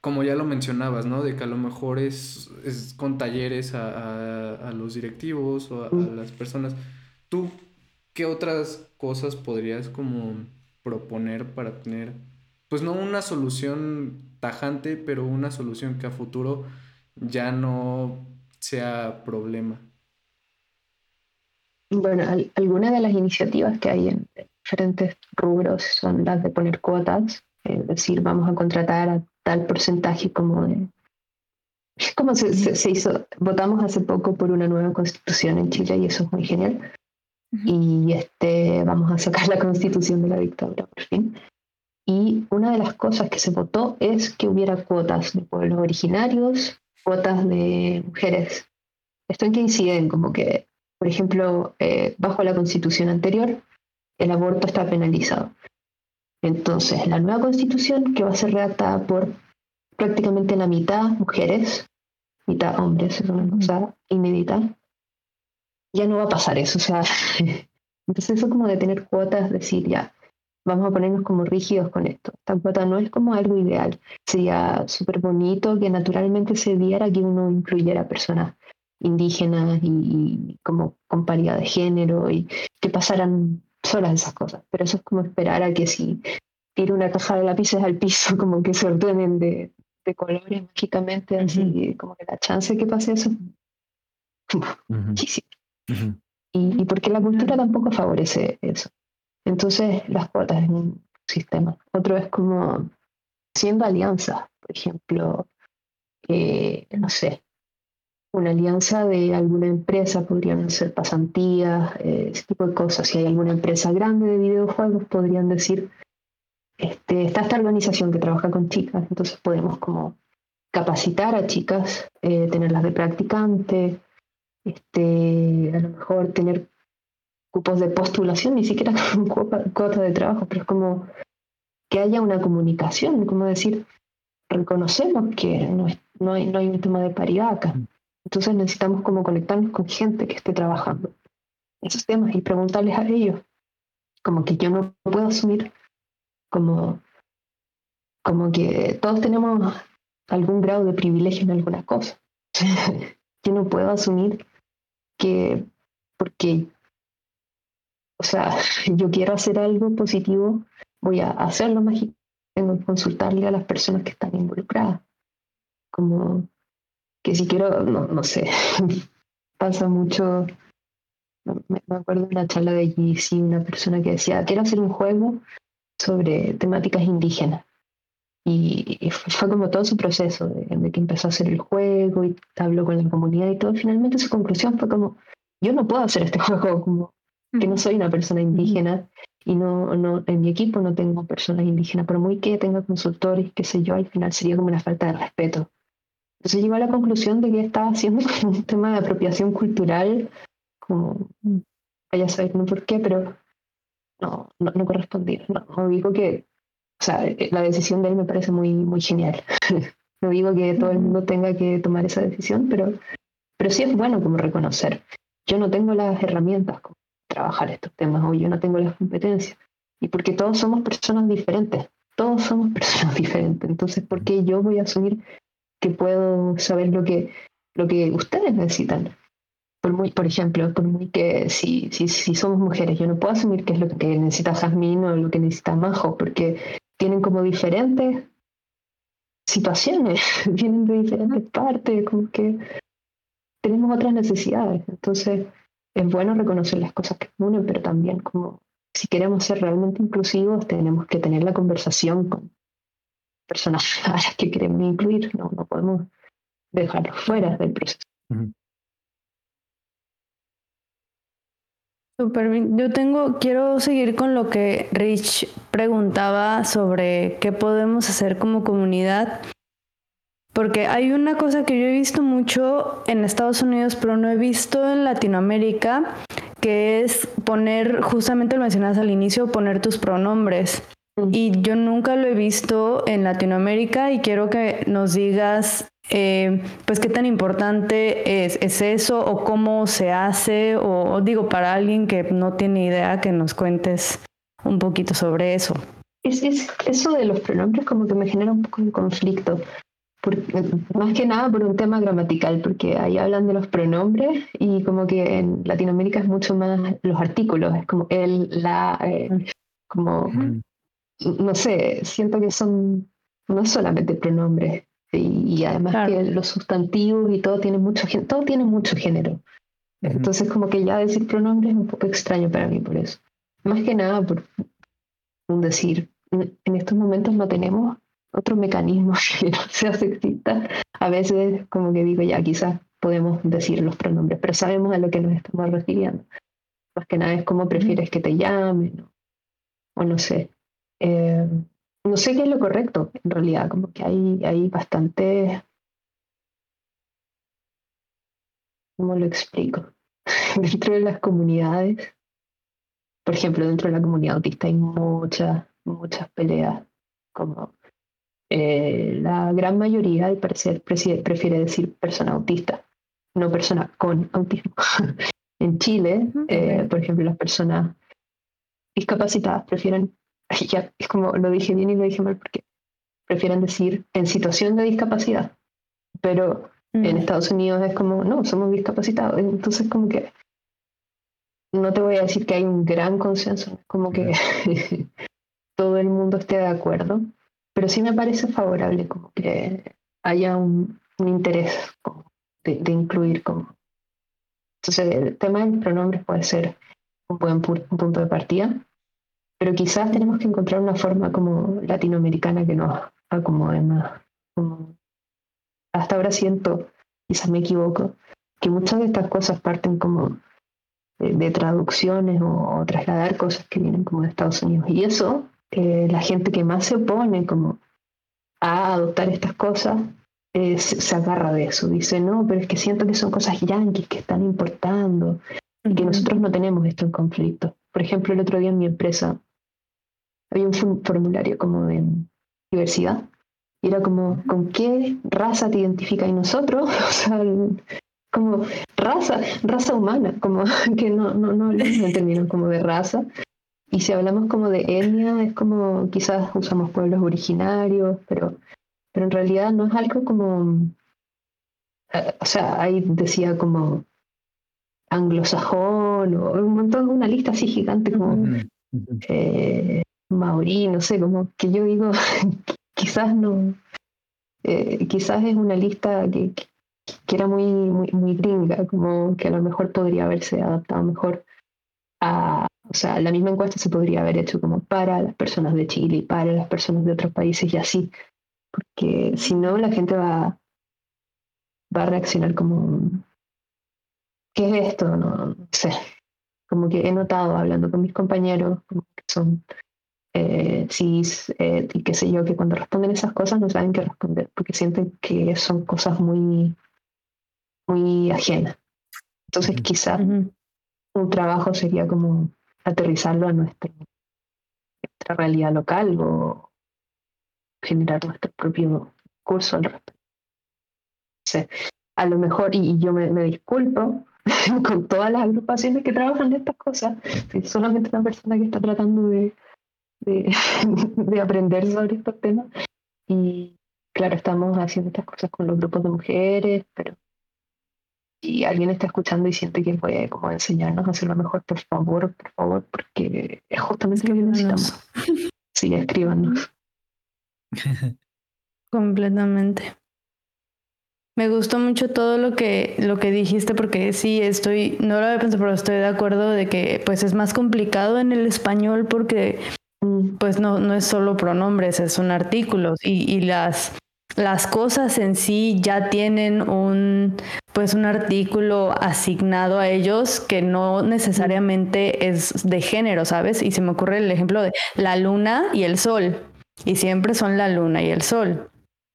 como ya lo mencionabas, ¿no? De que a lo mejor es, es con talleres a, los directivos o a, mm. las personas. ¿Tú qué otras cosas podrías como proponer para tener, pues no una solución tajante, pero una solución que a futuro ya no sea problema? Bueno, algunas de las iniciativas que hay en, diferentes rubros son las de poner cuotas, es decir, vamos a contratar a tal porcentaje como de... Es como se, se, hizo, votamos hace poco por una nueva constitución en Chile y eso es muy genial. Y este, vamos a sacar la constitución de la dictadura por fin. Y una de las cosas que se votó es que hubiera cuotas de pueblos originarios, cuotas de mujeres. Esto en que inciden, como que, por ejemplo, eh, bajo la constitución anterior, el aborto está penalizado. Entonces, la nueva constitución, que va a ser redactada por prácticamente la mitad mujeres, mitad hombres, es una cosa inédita, ya no va a pasar eso. O sea, entonces eso como de tener cuotas, decir ya, vamos a ponernos como rígidos con esto. Cuota no es como algo ideal. Sería súper bonito que naturalmente se diera que uno incluyera personas indígenas y, como con paridad de género y que pasaran solas esas cosas, pero eso es como esperar a que si tiro una caja de lápices al piso, como que se ordenen de, de colores mágicamente, así como que la chance de que pase eso muchísimo. y, y, porque la cultura tampoco favorece eso. Entonces, las cuotas en un sistema. Otro es como siendo alianzas, por ejemplo, eh, no sé, una alianza de alguna empresa, podrían ser pasantías, eh, ese tipo de cosas. Si hay alguna empresa grande de videojuegos, podrían decir, este, está esta organización que trabaja con chicas, entonces podemos como capacitar a chicas, eh, tenerlas de practicante, este, a lo mejor tener cupos de postulación, ni siquiera con cuota de trabajo, pero es como que haya una comunicación, como decir, reconocemos que no, no, hay, no hay un tema de paridad acá. Entonces necesitamos como conectarnos con gente que esté trabajando esos temas y preguntarles a ellos. Como que yo no puedo asumir como, como que todos tenemos algún grado de privilegio en alguna cosa. yo no puedo asumir que porque, o sea, yo quiero hacer algo positivo, voy a hacerlo mágico. Tengo que consultarle a las personas que están involucradas. Como que si quiero, no, no sé, pasa mucho me, acuerdo de una charla de GC, una persona que decía, quiero hacer un juego sobre temáticas indígenas. Y, fue como todo su proceso, de, que empezó a hacer el juego y habló con la comunidad y todo. Finalmente su conclusión fue como, yo no puedo hacer este juego, como que no soy una persona indígena y no, no en mi equipo no tengo personas indígenas, por muy que tenga consultores, qué sé yo, al final sería como una falta de respeto. Entonces llegó a la conclusión de que estaba haciendo como un tema de apropiación cultural como, vaya a saber no por qué, pero no, no, no correspondía. No, digo que, o sea, eh, la decisión de él me parece muy, muy genial. no digo que todo el mundo tenga que tomar esa decisión, pero, pero sí es bueno como reconocer. Yo no tengo las herramientas para trabajar estos temas o yo no tengo las competencias. Y porque todos somos personas diferentes, todos somos personas diferentes. Entonces, ¿por qué yo voy a asumir que puedo saber lo que, lo que ustedes necesitan? por muy, por ejemplo, por muy que si, si, si somos mujeres, yo no puedo asumir qué es lo que necesita Jazmín o lo que necesita Majo, porque tienen como diferentes situaciones, vienen de diferentes partes, como que tenemos otras necesidades. Entonces, es bueno reconocer las cosas que unen, pero también como si queremos ser realmente inclusivos, tenemos que tener la conversación con personas a las que queremos incluir, no, no podemos dejarlos fuera del proceso. Super bien. Yo tengo, quiero seguir con lo que Rich preguntaba sobre qué podemos hacer como comunidad. Porque hay una cosa que yo he visto mucho en Estados Unidos, pero no he visto en Latinoamérica, que es poner, justamente lo mencionas al inicio, poner tus pronombres. Y yo nunca lo he visto en Latinoamérica y quiero que nos digas eh, pues qué tan importante es, eso o cómo se hace o, digo para alguien que no tiene idea que nos cuentes un poquito sobre eso. Es, eso de los pronombres como que me genera un poco de conflicto, más que nada por un tema gramatical, porque ahí hablan de los pronombres y como que en Latinoamérica es mucho más los artículos, es como el, la, eh, como, no sé, siento que son no solamente pronombres, y, además que los sustantivos y todo tiene mucho todo tiene mucho género. Entonces como que ya decir pronombres es un poco extraño para mí por eso. Más que nada por un decir, en estos momentos no tenemos otro mecanismo que no sea sexista. A veces como que digo, ya quizás podemos decir los pronombres, pero sabemos a lo que nos estamos refiriendo. Más que nada es cómo prefieres que te llamen o, no sé. Eh, no sé qué es lo correcto, en realidad, como que hay, hay bastante... ¿Cómo lo explico? dentro de las comunidades, por ejemplo, dentro de la comunidad autista hay muchas, muchas peleas, como eh, la gran mayoría, al parecer, prefiere decir persona autista, no persona con autismo. en Chile, eh, por ejemplo, las personas discapacitadas prefieren ya es como lo dije bien y lo dije mal porque prefieren decir en situación de discapacidad, pero en Estados Unidos es como, no, somos discapacitados, entonces como que no te voy a decir que hay un gran consenso, como que todo el mundo esté de acuerdo, pero sí me parece favorable como que haya un, interés de, incluir como... Entonces el tema del pronombre puede ser un buen punto de partida, pero quizás tenemos que encontrar una forma como latinoamericana que nos acomode más. hasta ahora siento, quizás me equivoco, que muchas de estas cosas parten como de, traducciones o, trasladar cosas que vienen como de Estados Unidos. Y eso, eh, la gente que más se opone como a adoptar estas cosas, eh, se, agarra de eso. Dice, no, pero es que siento que son cosas yanquis que están importando y que nosotros no tenemos esto en conflicto. Por ejemplo, el otro día en mi empresa había un formulario como de diversidad y era como, ¿con qué raza te identificas? nosotros? O sea, como raza, raza humana, como que no, no, no en términos como de raza. Y si hablamos como de etnia, es como quizás usamos pueblos originarios, pero, pero en realidad no es algo como, eh, o sea, ahí decía como anglosajón o un montón, una lista así gigante como eh, maorí, no sé, como que yo digo, quizás no, eh, quizás es una lista que, que era muy, muy, muy gringa, como que a lo mejor podría haberse adaptado mejor a, o sea, la misma encuesta se podría haber hecho como para las personas de Chile y para las personas de otros países y así, porque si no la gente va, va a reaccionar como, ¿qué es esto? No, sé, como que he notado hablando con mis compañeros, como que son eh, cis eh, y qué sé yo, que cuando responden esas cosas no saben qué responder, porque sienten que son cosas muy muy ajena. Entonces quizá un trabajo sería como aterrizarlo a nuestra, realidad local o generar nuestro propio curso al respecto. a lo mejor, y, yo me, disculpo con todas las agrupaciones que trabajan en estas cosas, soy solamente una persona que está tratando de, de, de aprender sobre estos temas. Y claro, estamos haciendo estas cosas con los grupos de mujeres, pero y alguien está escuchando y siente que puede como enseñarnos a hacerlo mejor, por favor, por favor, porque es justamente lo que necesitamos. Sí, escríbanos. Completamente. Me gustó mucho todo lo que, lo que dijiste porque sí, estoy, no lo había pensado, pero estoy de acuerdo de que pues es más complicado en el español porque mm. pues no, no es solo pronombres, son artículos y, y las las cosas en sí ya tienen un pues un artículo asignado a ellos que no necesariamente es de género, ¿sabes? Y se me ocurre el ejemplo de la luna y el sol. Y siempre son la luna y el sol.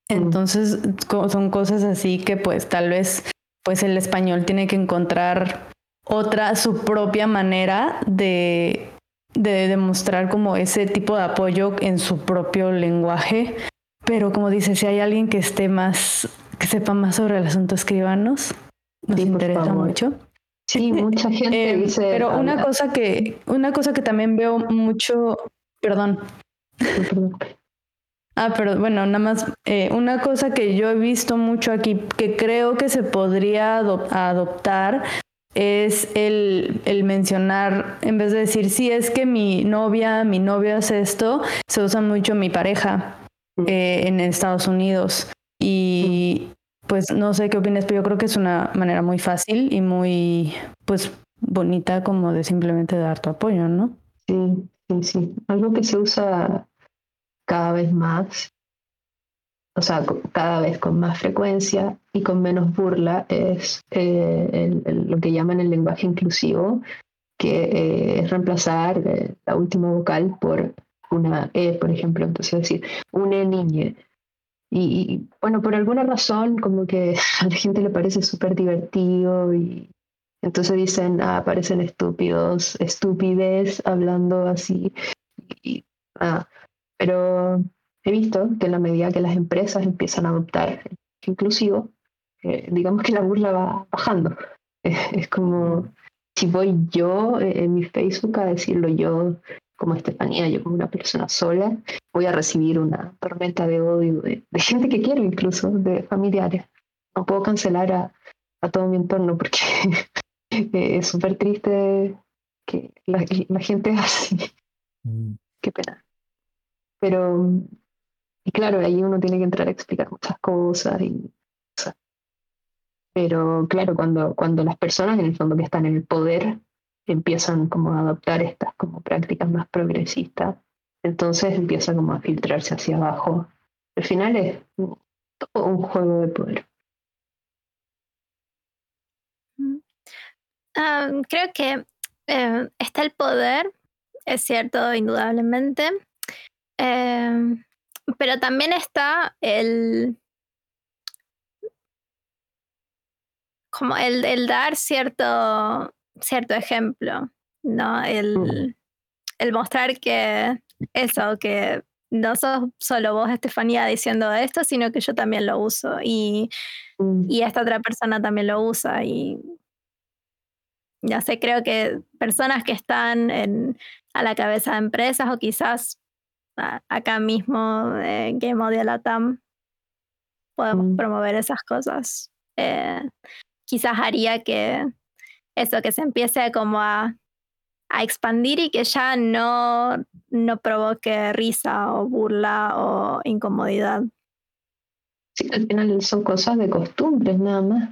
Entonces son cosas así que pues tal vez pues el español tiene que encontrar otra, su propia manera de, de demostrar como ese tipo de apoyo en su propio lenguaje pero como dice, si hay alguien que esté más, que sepa más sobre el asunto, escribanos. Nos interesa mucho. Sí, mucha gente eh, dice. Pero una cosa que, una cosa que también veo mucho, perdón. Ah, pero bueno, nada más, eh, una cosa que yo he visto mucho aquí, que creo que se podría adoptar, es el, el, mencionar, en vez de decir, sí, es que mi novia, mi novio hace esto, se usa mucho mi pareja. Eh, en Estados Unidos. Y pues no sé qué opinas, pero yo creo que es una manera muy fácil y muy pues bonita como de simplemente dar tu apoyo, ¿no? Sí, sí, sí. Algo que se usa cada vez más, o sea, cada vez con más frecuencia y con menos burla, es eh, lo que llaman el lenguaje inclusivo, que eh, es reemplazar la última vocal por una E, por ejemplo, entonces decir, una niña. Y, bueno, por alguna razón como que a la gente le parece súper divertido y entonces dicen, ah, parecen estúpidos, estúpides, hablando así. Y, ah, pero he visto que en la medida que las empresas empiezan a adoptar inclusivo, eh, digamos que la burla va bajando. es como si voy yo eh, en mi Facebook a decirlo yo como Estefanía, yo como una persona sola, voy a recibir una tormenta de odio de, gente que quiero incluso, de familiares. No puedo cancelar a, todo mi entorno porque es súper triste que la, gente es así. Mm. Qué pena. Pero, y claro, ahí uno tiene que entrar a explicar muchas cosas y pero claro, cuando, cuando las personas en el fondo que están en el poder empiezan como a adoptar estas como prácticas más progresistas, entonces empieza como a filtrarse hacia abajo. Al final es un juego de poder. Mm. Ah, creo que eh, está el poder, es cierto, indudablemente, eh, pero también está el, como el dar cierto cierto ejemplo, ¿no? El, el mostrar que eso, que no sos solo vos, Estefanía, diciendo esto, sino que yo también lo uso y, Mm, y esta otra persona también lo usa y ya sé, creo que personas que están en, a la cabeza de empresas o quizás a- acá mismo en Game Audio Latam podemos Mm. promover esas cosas. Eh, quizás haría que eso, que se empiece como a, a expandir y que ya no, no provoque risa o burla o incomodidad. sí, al final son cosas de costumbres nada más.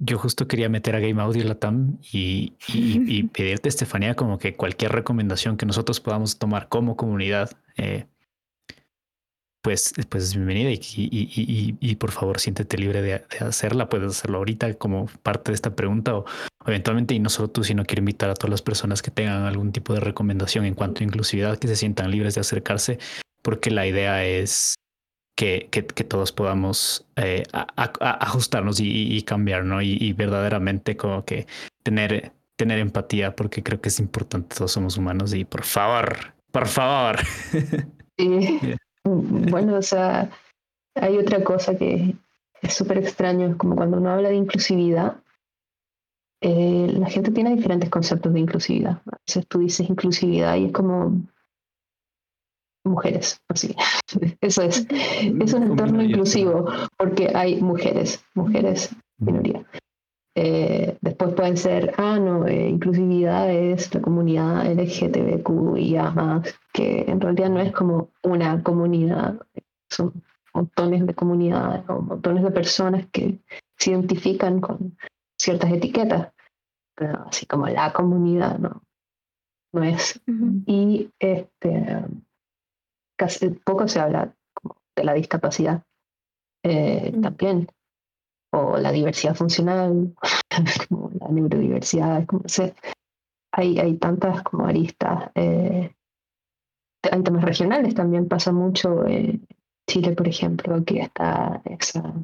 Yo justo quería meter a Game Audio Latam y, y, y pedirte, Estefanía, como que cualquier recomendación que nosotros podamos tomar como comunidad, eh, pues, pues es bienvenida y, y, y, y, y por favor siéntete libre de, de, hacerla. Puedes hacerlo ahorita como parte de esta pregunta o, eventualmente, y no solo tú, sino quiero invitar a todas las personas que tengan algún tipo de recomendación en cuanto a inclusividad, que se sientan libres de acercarse, porque la idea es que, que, que, todos podamos eh, a, a, ajustarnos y, cambiar, ¿no? Y, y, verdaderamente como que tener, tener empatía, porque creo que es importante, todos somos humanos y por favor, por favor. Sí. Bueno, o sea, hay otra cosa que es súper extraño, es como cuando uno habla de inclusividad, eh, la gente tiene diferentes conceptos de inclusividad. A veces tú dices inclusividad y es como mujeres, así. Eso es. Es un entorno inclusivo porque hay mujeres, mujeres, minoría. Eh, después pueden ser, ah, no, eh, inclusividad es la comunidad LGTBQ y más, que en realidad no es como una comunidad, son montones de comunidades o montones de personas que se identifican con ciertas etiquetas, pero así como la comunidad, no, no es. Uh -huh. Y este casi poco se habla de la discapacidad eh, mm. también o la diversidad funcional como la neurodiversidad como sé hay, hay tantas como aristas eh, en temas regionales también pasa mucho en Chile por ejemplo que está esa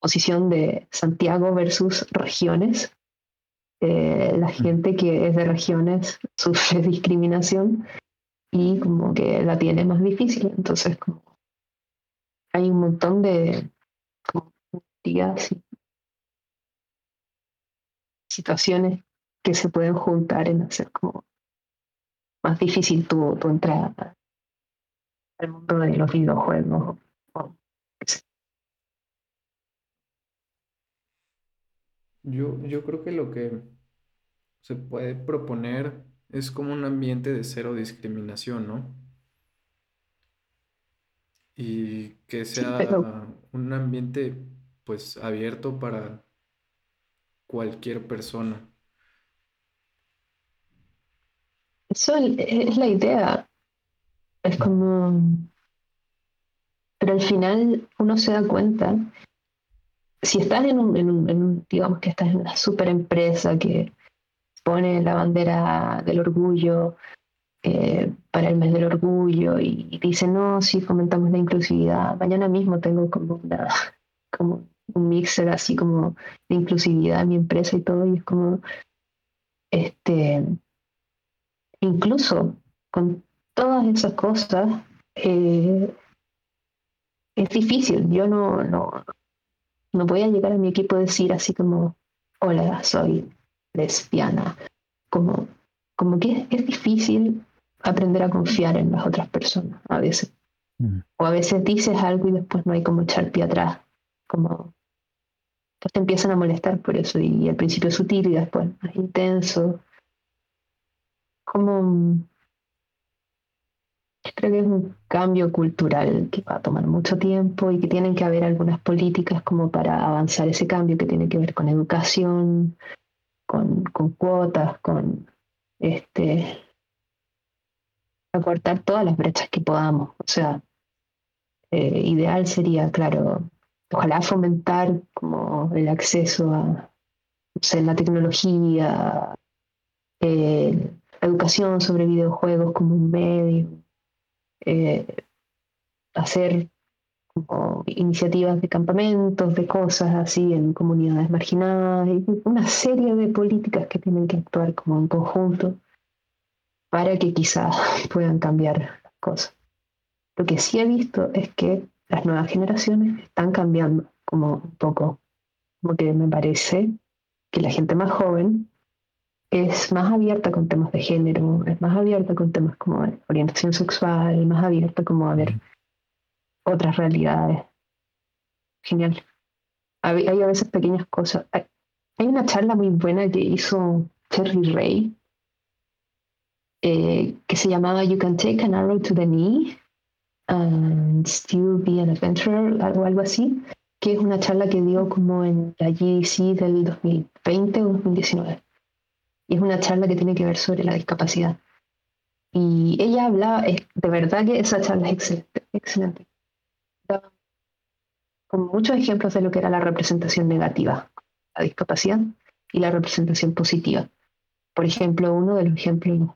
posición de Santiago versus regiones eh, la gente que es de regiones sufre discriminación y como que la tiene más difícil. Entonces, como hay un montón de días y situaciones que se pueden juntar en hacer como más difícil tu, tu entrada al mundo de los videojuegos. Yo, yo creo que lo que se puede proponer es como un ambiente de cero discriminación, ¿no? Y que sea sí, pero... un ambiente pues abierto para cualquier persona. Eso es la idea. Es como... Pero al final uno se da cuenta, si estás en un, digamos que estás en una super empresa que pone la bandera del orgullo eh, para el mes del orgullo y, y, dice, no, sí, fomentamos la inclusividad. Mañana mismo tengo como, una, como un mixer así como de inclusividad en mi empresa y todo, y es como, este, incluso con todas esas cosas, eh, es difícil. Yo no, no, no voy a llegar a mi equipo a decir así como, hola, soy lesbiana, como, como que es, es, difícil aprender a confiar en las otras personas a veces. Mm. O a veces dices algo y después no hay como echar pie atrás, como pues empiezan a molestar por eso y, al principio es sutil y después más intenso. Como creo que es un cambio cultural que va a tomar mucho tiempo y que tienen que haber algunas políticas como para avanzar ese cambio que tiene que ver con educación, con, con cuotas, con este acortar todas las brechas que podamos. O sea, eh, ideal sería, claro, ojalá fomentar como el acceso a la tecnología, eh, la educación sobre videojuegos como un medio, eh, hacer como iniciativas de campamentos, de cosas así en comunidades marginadas, una serie de políticas que tienen que actuar como en conjunto para que quizás puedan cambiar las cosas. Lo que sí he visto es que las nuevas generaciones están cambiando como un poco, como que me parece que la gente más joven es más abierta con temas de género, es más abierta con temas como orientación sexual, más abierta como a ver otras realidades. Genial. Hay, a veces pequeñas cosas. Hay, una charla muy buena que hizo Terry Ray eh, que se llamaba You Can Take an Arrow to the Knee and Still Be an Adventurer, algo, algo así, que es una charla que dio como en la GDC del 2020 o 2019. Y es una charla que tiene que ver sobre la discapacidad. Y ella hablaba, de verdad que esa charla es excelente, excelente con muchos ejemplos de lo que era la representación negativa, la discapacidad, y la representación positiva. Por ejemplo, uno de los ejemplos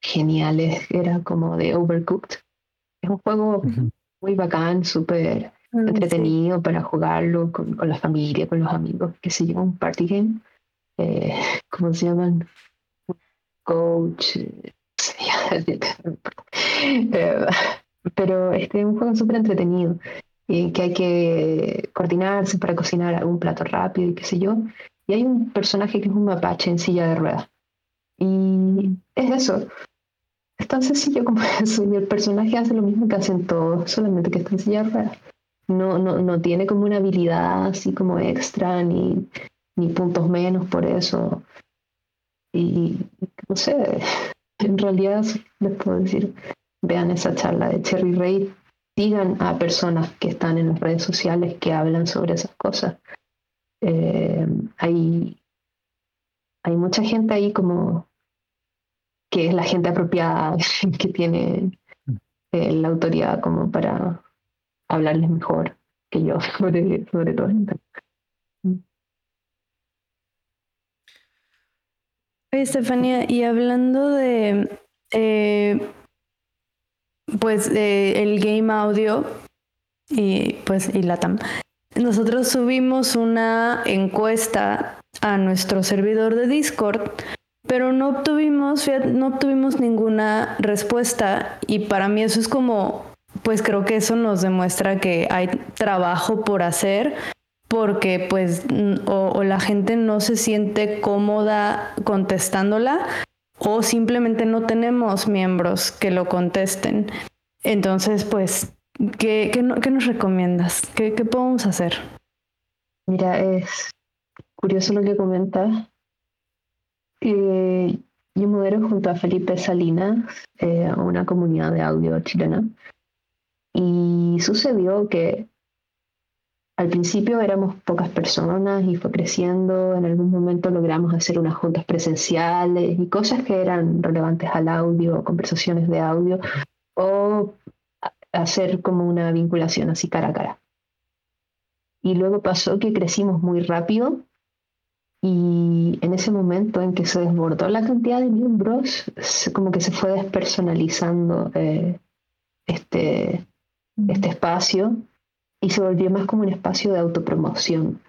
geniales era como de Overcooked. Es un juego muy bacán, súper entretenido para jugarlo con, la familia, con los amigos, que se llama un party game. Eh, ¿Cómo se llaman? Coach. Eh, pero este es un juego súper entretenido y que hay que coordinarse para cocinar algún plato rápido y qué sé yo. Y hay un personaje que es un mapache en silla de ruedas. Y es eso. Es tan sencillo como eso. Y el personaje hace lo mismo que hacen todos, solamente que está en silla. No, no, no tiene como una habilidad así como extra, ni, ni puntos menos por eso. Y no sé, en realidad les puedo decir, vean esa charla de Cherry Ray, sigan a personas que están en las redes sociales que hablan sobre esas cosas. Eh, hay, hay mucha gente ahí como que es la gente apropiada que tiene eh, la autoridad como para hablarles mejor que yo sobre, sobre todo esto. Oye, Estefanía, y hablando de eh, pues el game audio y pues y Latam. Nosotros subimos una encuesta a nuestro servidor de Discord, pero no obtuvimos, no obtuvimos ninguna respuesta y para mí eso es como, pues creo que eso nos demuestra que hay trabajo por hacer porque pues o la gente no se siente cómoda contestándola o simplemente no tenemos miembros que lo contesten. Entonces, pues, ¿qué, nos recomiendas? ¿Qué, podemos hacer? Mira, es curioso lo que comentas. Eh, yo modero junto a Felipe Salinas eh, una comunidad de audio chilena y sucedió que al principio éramos pocas personas y fue creciendo. En algún momento logramos hacer unas juntas presenciales y cosas que eran relevantes al audio, conversaciones de audio, o hacer como una vinculación así cara a cara. Y luego pasó que crecimos muy rápido y en ese momento en que se desbordó la cantidad de miembros, como que se fue despersonalizando eh, este, este espacio y se volvió más como un espacio de autopromoción.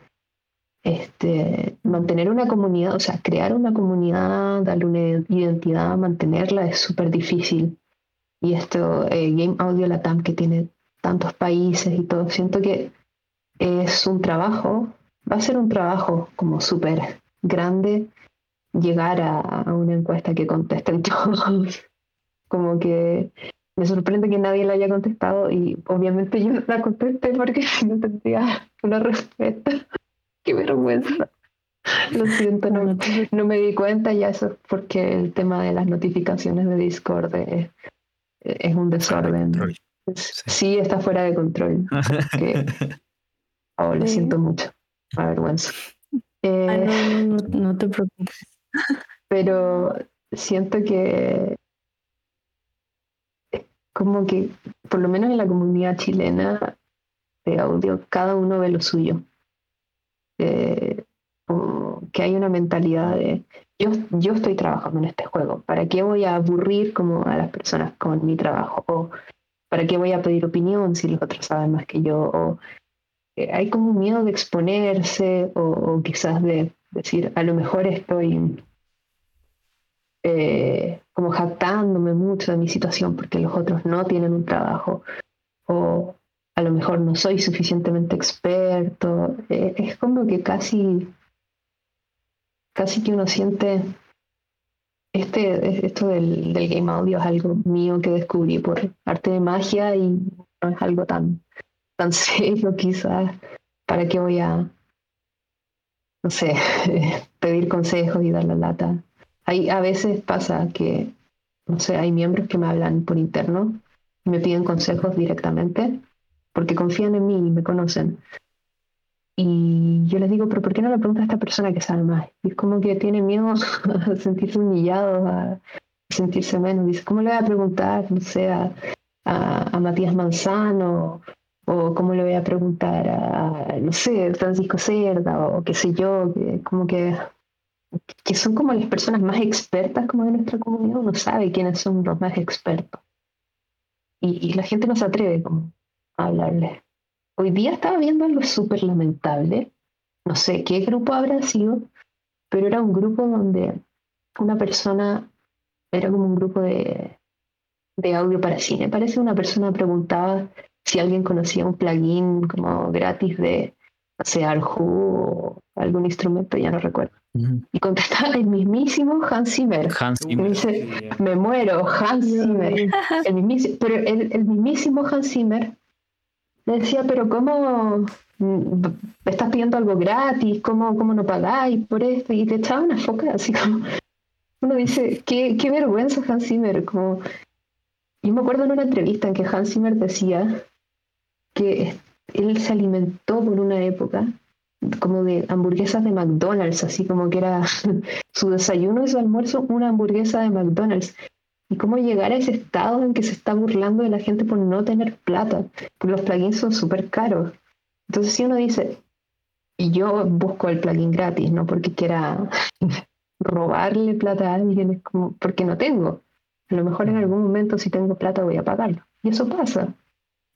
Este, mantener una comunidad, o sea, crear una comunidad, darle una identidad, mantenerla es súper difícil. Y esto, eh, Game Audio Latam, que tiene tantos países y todo, siento que es un trabajo, va a ser un trabajo como súper grande llegar a, a, una encuesta que contesten todos. como que me sorprende que nadie la haya contestado y obviamente yo no la contesté porque no tendría una respuesta. Qué vergüenza. Lo siento, no, no, me di cuenta ya eso es porque el tema de las notificaciones de Discord es, es un desorden. Sí. está fuera de control. oh, lo siento mucho. A vergüenza. Eh, no, no te preocupes. Pero siento que como que, por lo menos en la comunidad chilena de audio, cada uno ve lo suyo. Eh, que hay una mentalidad de yo, yo estoy trabajando en este juego, ¿para qué voy a aburrir como a las personas con mi trabajo? O ¿para qué voy a pedir opinión si los otros saben más que yo? O, hay como miedo de exponerse o, quizás de decir, a lo mejor estoy eh, como jactándome mucho de mi situación porque los otros no tienen un trabajo o a lo mejor no soy suficientemente experto. Eh, es como que casi, casi que uno siente este, esto del, del, game audio es algo mío que descubrí por arte de magia y no es algo tan, tan serio quizás. ¿Para qué voy a, no sé, pedir consejos y dar la lata? Hay, a veces pasa que, no sé, hay miembros que me hablan por interno y me piden consejos directamente porque confían en mí y me conocen. Y yo les digo, pero ¿por qué no le preguntas a esta persona que sabe más? Y es como que tiene miedo a sentirse humillado, a sentirse menos. Dice, ¿cómo le voy a preguntar, no sé, a, a, Matías Manzano? O cómo le voy a preguntar a, no sé, Francisco Cerda, o qué sé yo, que, como que, que son como las personas más expertas como de nuestra comunidad, uno sabe quiénes son los más expertos. Y, y la gente no se atreve como a hablarle. Hoy día estaba viendo algo súper lamentable. No sé qué grupo habrá sido, pero era un grupo donde una persona, era como un grupo de, de audio para cine. Parece una persona preguntaba si alguien conocía un plugin como gratis de, no sé, o algún instrumento, ya no recuerdo. Y contestaba el mismísimo Hans Zimmer. Hans Zimmer. Me dice, me muero, Hans Zimmer. El mismísimo, pero el, el mismísimo Hans Zimmer le decía, pero ¿cómo me estás pidiendo algo gratis? ¿Cómo, cómo no pagáis por esto? Y te echaba una foca así como... Uno dice, qué, qué vergüenza Hans Zimmer. Como... Yo me acuerdo en una entrevista en que Hans Zimmer decía que él se alimentó por una época como de hamburguesas de McDonald's, así como que era su desayuno y su almuerzo una hamburguesa de McDonald's y cómo llegar a ese estado en que se está burlando de la gente por no tener plata, porque los plugins son súper caros. Entonces si uno dice, y yo busco el plugin gratis, no porque quiera robarle plata a alguien, es como porque no tengo. A lo mejor en algún momento si tengo plata voy a pagarlo. Y eso pasa.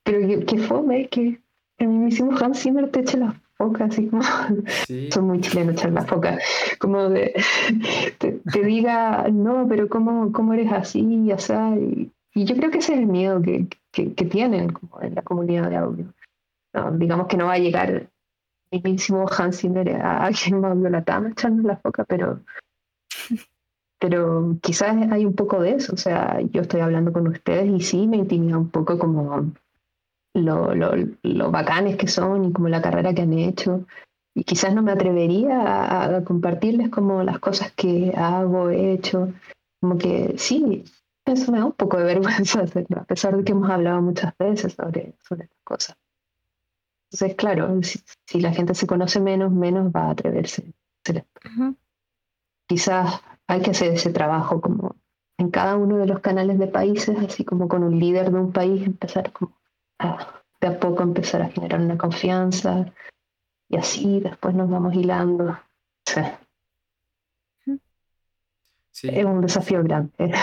Pero qué fome que el mismísimo Hans Zimmer te eche la foca, así como. Son muy chilenos echar la foca. Como de. Te, diga, no, pero ¿cómo, cómo eres así y así? Y, yo creo que ese es el miedo que, que, tienen como en la comunidad de audio. digamos que no va a llegar el mismísimo Hans Zimmer a alguien más violatama echarnos la foca, pero. Pero quizás hay un poco de eso. O sea, yo estoy hablando con ustedes y sí me intimida un poco como lo, lo, lo bacanes que son y como la carrera que han hecho. Y quizás no me atrevería a, compartirles como las cosas que hago, he hecho. Como que sí, eso me da un poco de vergüenza hacerlo, a pesar de que hemos hablado muchas veces sobre, sobre estas cosas. Entonces, claro, si, la gente se conoce menos, menos va a atreverse. Quizás hay que hacer ese trabajo como en cada uno de los canales de países, así como con un líder de un país, empezar como de a poco empezar a generar una confianza y así después nos vamos hilando. Es un desafío grande.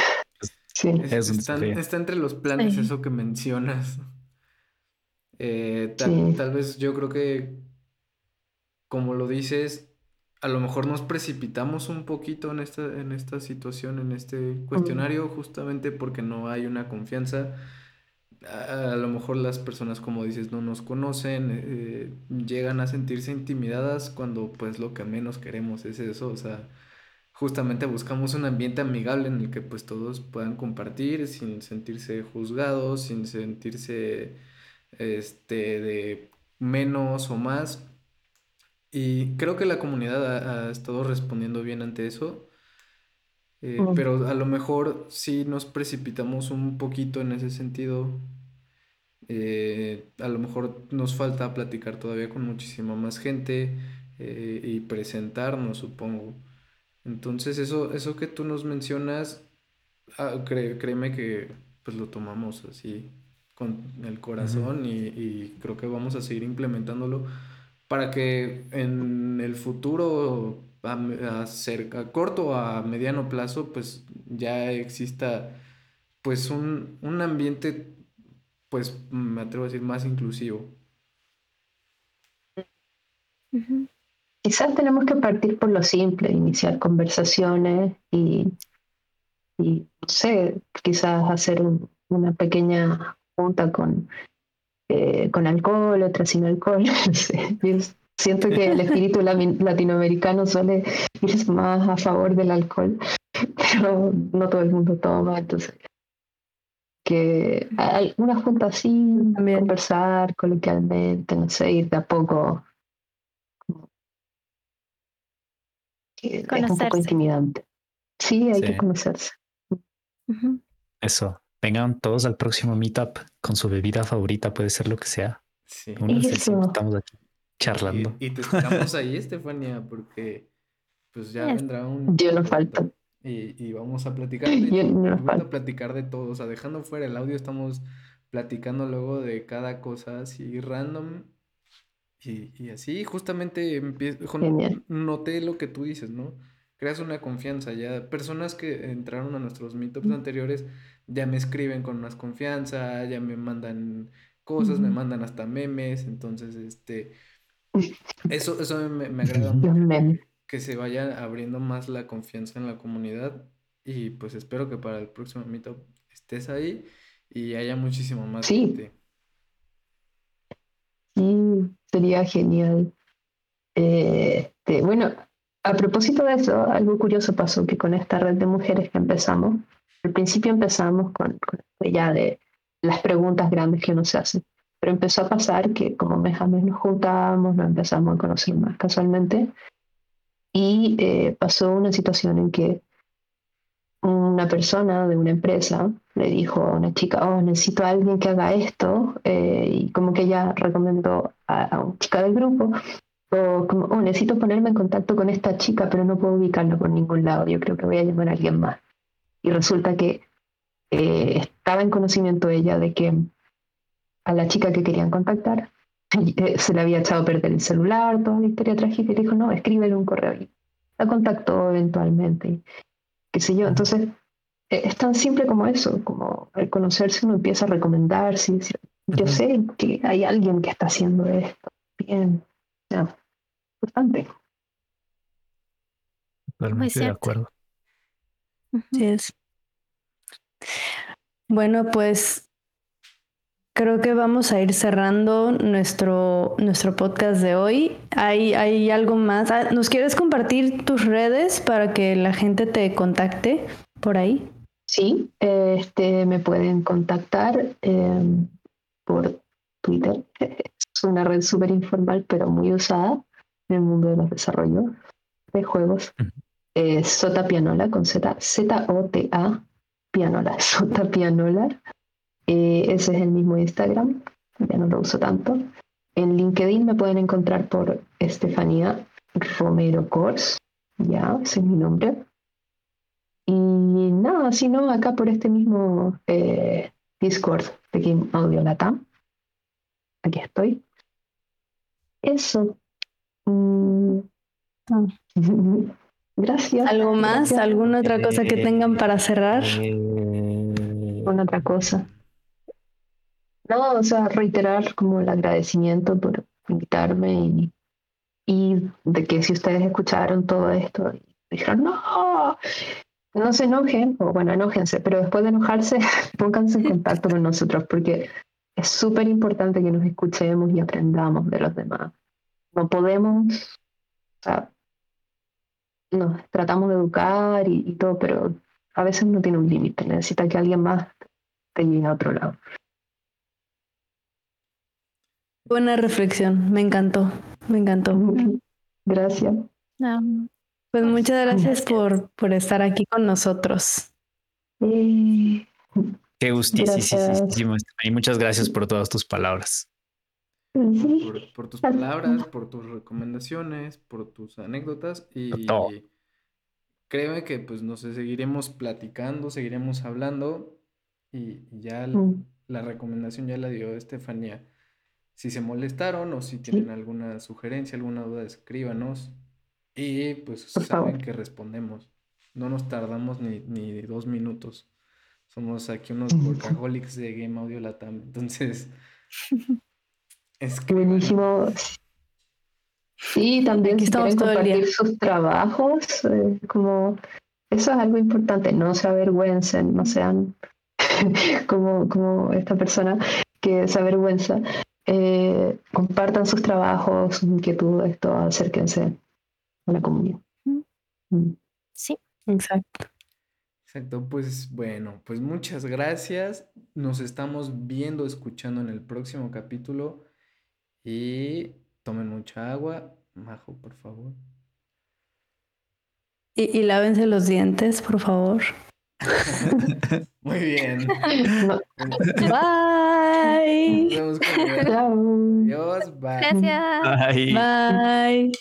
Sí. está, entre los planes eso que mencionas. Eh, tal, vez yo creo que, como lo dices, a lo mejor nos precipitamos un poquito en esta, en esta situación, en este cuestionario, justamente porque no hay una confianza a, lo mejor las personas, como dices, no nos conocen, eh, llegan a sentirse intimidadas cuando pues lo que menos queremos es eso, o sea, justamente buscamos un ambiente amigable en el que pues todos puedan compartir sin sentirse juzgados, sin sentirse este de menos o más. Y creo que la comunidad ha estado respondiendo bien ante eso. Eh, pero a lo mejor sí nos precipitamos un poquito en ese sentido. Eh, a lo mejor nos falta platicar todavía con muchísima más gente eh, y presentarnos, supongo. Entonces eso, eso que tú nos mencionas, ah, créeme que pues lo tomamos así con el corazón y, y creo que vamos a seguir implementándolo para que en el futuro a, cerca, corto a mediano plazo, pues ya exista pues un, ambiente pues me atrevo a decir, más inclusivo. Quizás tenemos que partir por lo simple, iniciar conversaciones y, y no sé, quizás hacer una pequeña junta con, eh, con alcohol, otra sin alcohol. siento que el espíritu latinoamericano suele ir más a favor del alcohol, pero no todo el mundo toma, entonces que una junta así, conversar coloquialmente, no sé, ir de a poco. Es un poco intimidante. Sí, hay que conocerse. Eso. Vengan todos al próximo meetup con su bebida favorita, puede ser lo que sea. Sí. estamos aquí charlando. Y, te esperamos ahí, Estefania, porque pues ya vendrá un... Yo no falto. Y, vamos a platicar de, a platicar de todo, o sea, dejando fuera el audio, estamos platicando luego de cada cosa así random y, y así, justamente empiezo, noté lo que tú dices, ¿no? Creas una confianza, ya personas que entraron a nuestros meetups anteriores ya me escriben con más confianza, ya me mandan cosas, me mandan hasta memes, entonces, este, eso, eso me, me agrada mucho que se vaya abriendo más la confianza en la comunidad y pues espero que para el próximo meetup estés ahí y haya muchísimo más sí. gente. Sí, sería genial. Eh, bueno, a propósito de eso, algo curioso pasó que con esta red de mujeres que empezamos, al principio empezamos con, con ya de las preguntas grandes que uno se hace, pero empezó a pasar que como mes a mes nos juntábamos, nos empezamos a conocer más casualmente, y eh, pasó una situación en que una persona de una empresa le dijo a una chica, oh, necesito a alguien que haga esto, eh, y como que ella recomendó a, una chica del grupo, o como, oh, necesito ponerme en contacto con esta chica, pero no puedo ubicarla por ningún lado, yo creo que voy a llamar a alguien más. Y resulta que eh, estaba en conocimiento ella de que a la chica que querían contactar eh, se le había echado a perder el celular, toda la historia trágica, y le dijo, no, escríbele un correo. Y la contactó eventualmente, qué sé yo. Entonces, eh, es tan simple como eso, como al conocerse uno empieza a recomendar, sí, yo sé que hay alguien que está haciendo esto. Bien, ya, importante. Totalmente de acuerdo. Sí es. Bueno, pues Creo que vamos a ir cerrando nuestro, nuestro podcast de hoy. ¿Hay, ¿Hay algo más? Ah, ¿Nos quieres compartir tus redes para que la gente te contacte por ahí? Sí, este, me pueden contactar em, por Twitter. Es una red súper informal, pero muy usada en el mundo de los desarrollos de juegos. Es Sota Pianola con Z, Z-O-T-A, Pianola, Sota Pianola. Eh, ese es el mismo Instagram, ya no lo uso tanto. En LinkedIn me pueden encontrar por Estefanía Romero Cors, ya, ese es mi nombre. Y nada, si no, acá por este mismo eh, Discord de Game Audio Latam. Aquí estoy. Eso. Mm. Gracias. ¿Algo más? ¿Alguna otra cosa que tengan para cerrar? ¿Alguna otra cosa? No, o sea, reiterar como el agradecimiento por invitarme y, de que si ustedes escucharon todo esto y dijeron, no, no se enojen, o bueno, enójense, pero después de enojarse, pónganse en contacto con nosotros porque es súper importante que nos escuchemos y aprendamos de los demás. No podemos, o sea, nos tratamos de educar y, y todo, pero a veces no tiene un límite, necesita que alguien más te llegue a otro lado. Buena reflexión, me encantó, me encantó. Gracias. Pues muchas gracias por, por estar aquí con nosotros. Qué gustísimo. Y muchas gracias por todas tus palabras. Por, tus palabras, por tus recomendaciones, por tus anécdotas y créeme que pues nos seguiremos platicando, seguiremos hablando y, ya mm. la recomendación ya la dio Estefanía si se molestaron o si tienen alguna sugerencia, alguna duda, escríbanos. Y pues saben que respondemos. No nos tardamos ni, ni dos minutos. Somos aquí unos workaholics de Game Audio Latam. Entonces, es buenísimo. Sí, también si quieren compartir sus trabajos, eh, como eso es algo importante, no se avergüencen, no sean como, como esta persona que se avergüenza. Eh, compartan sus trabajos, sus inquietudes, todo, acérquense a la comunidad. Mm. Sí, exacto. Exacto, pues bueno, pues muchas gracias. Nos estamos viendo, escuchando en el próximo capítulo y tomen mucha agua. Majo, por favor. Y, y lávense los dientes, por favor. Muy bien. Bye. Nos vemos Adiós. Bye. Gracias. Bye. Bye.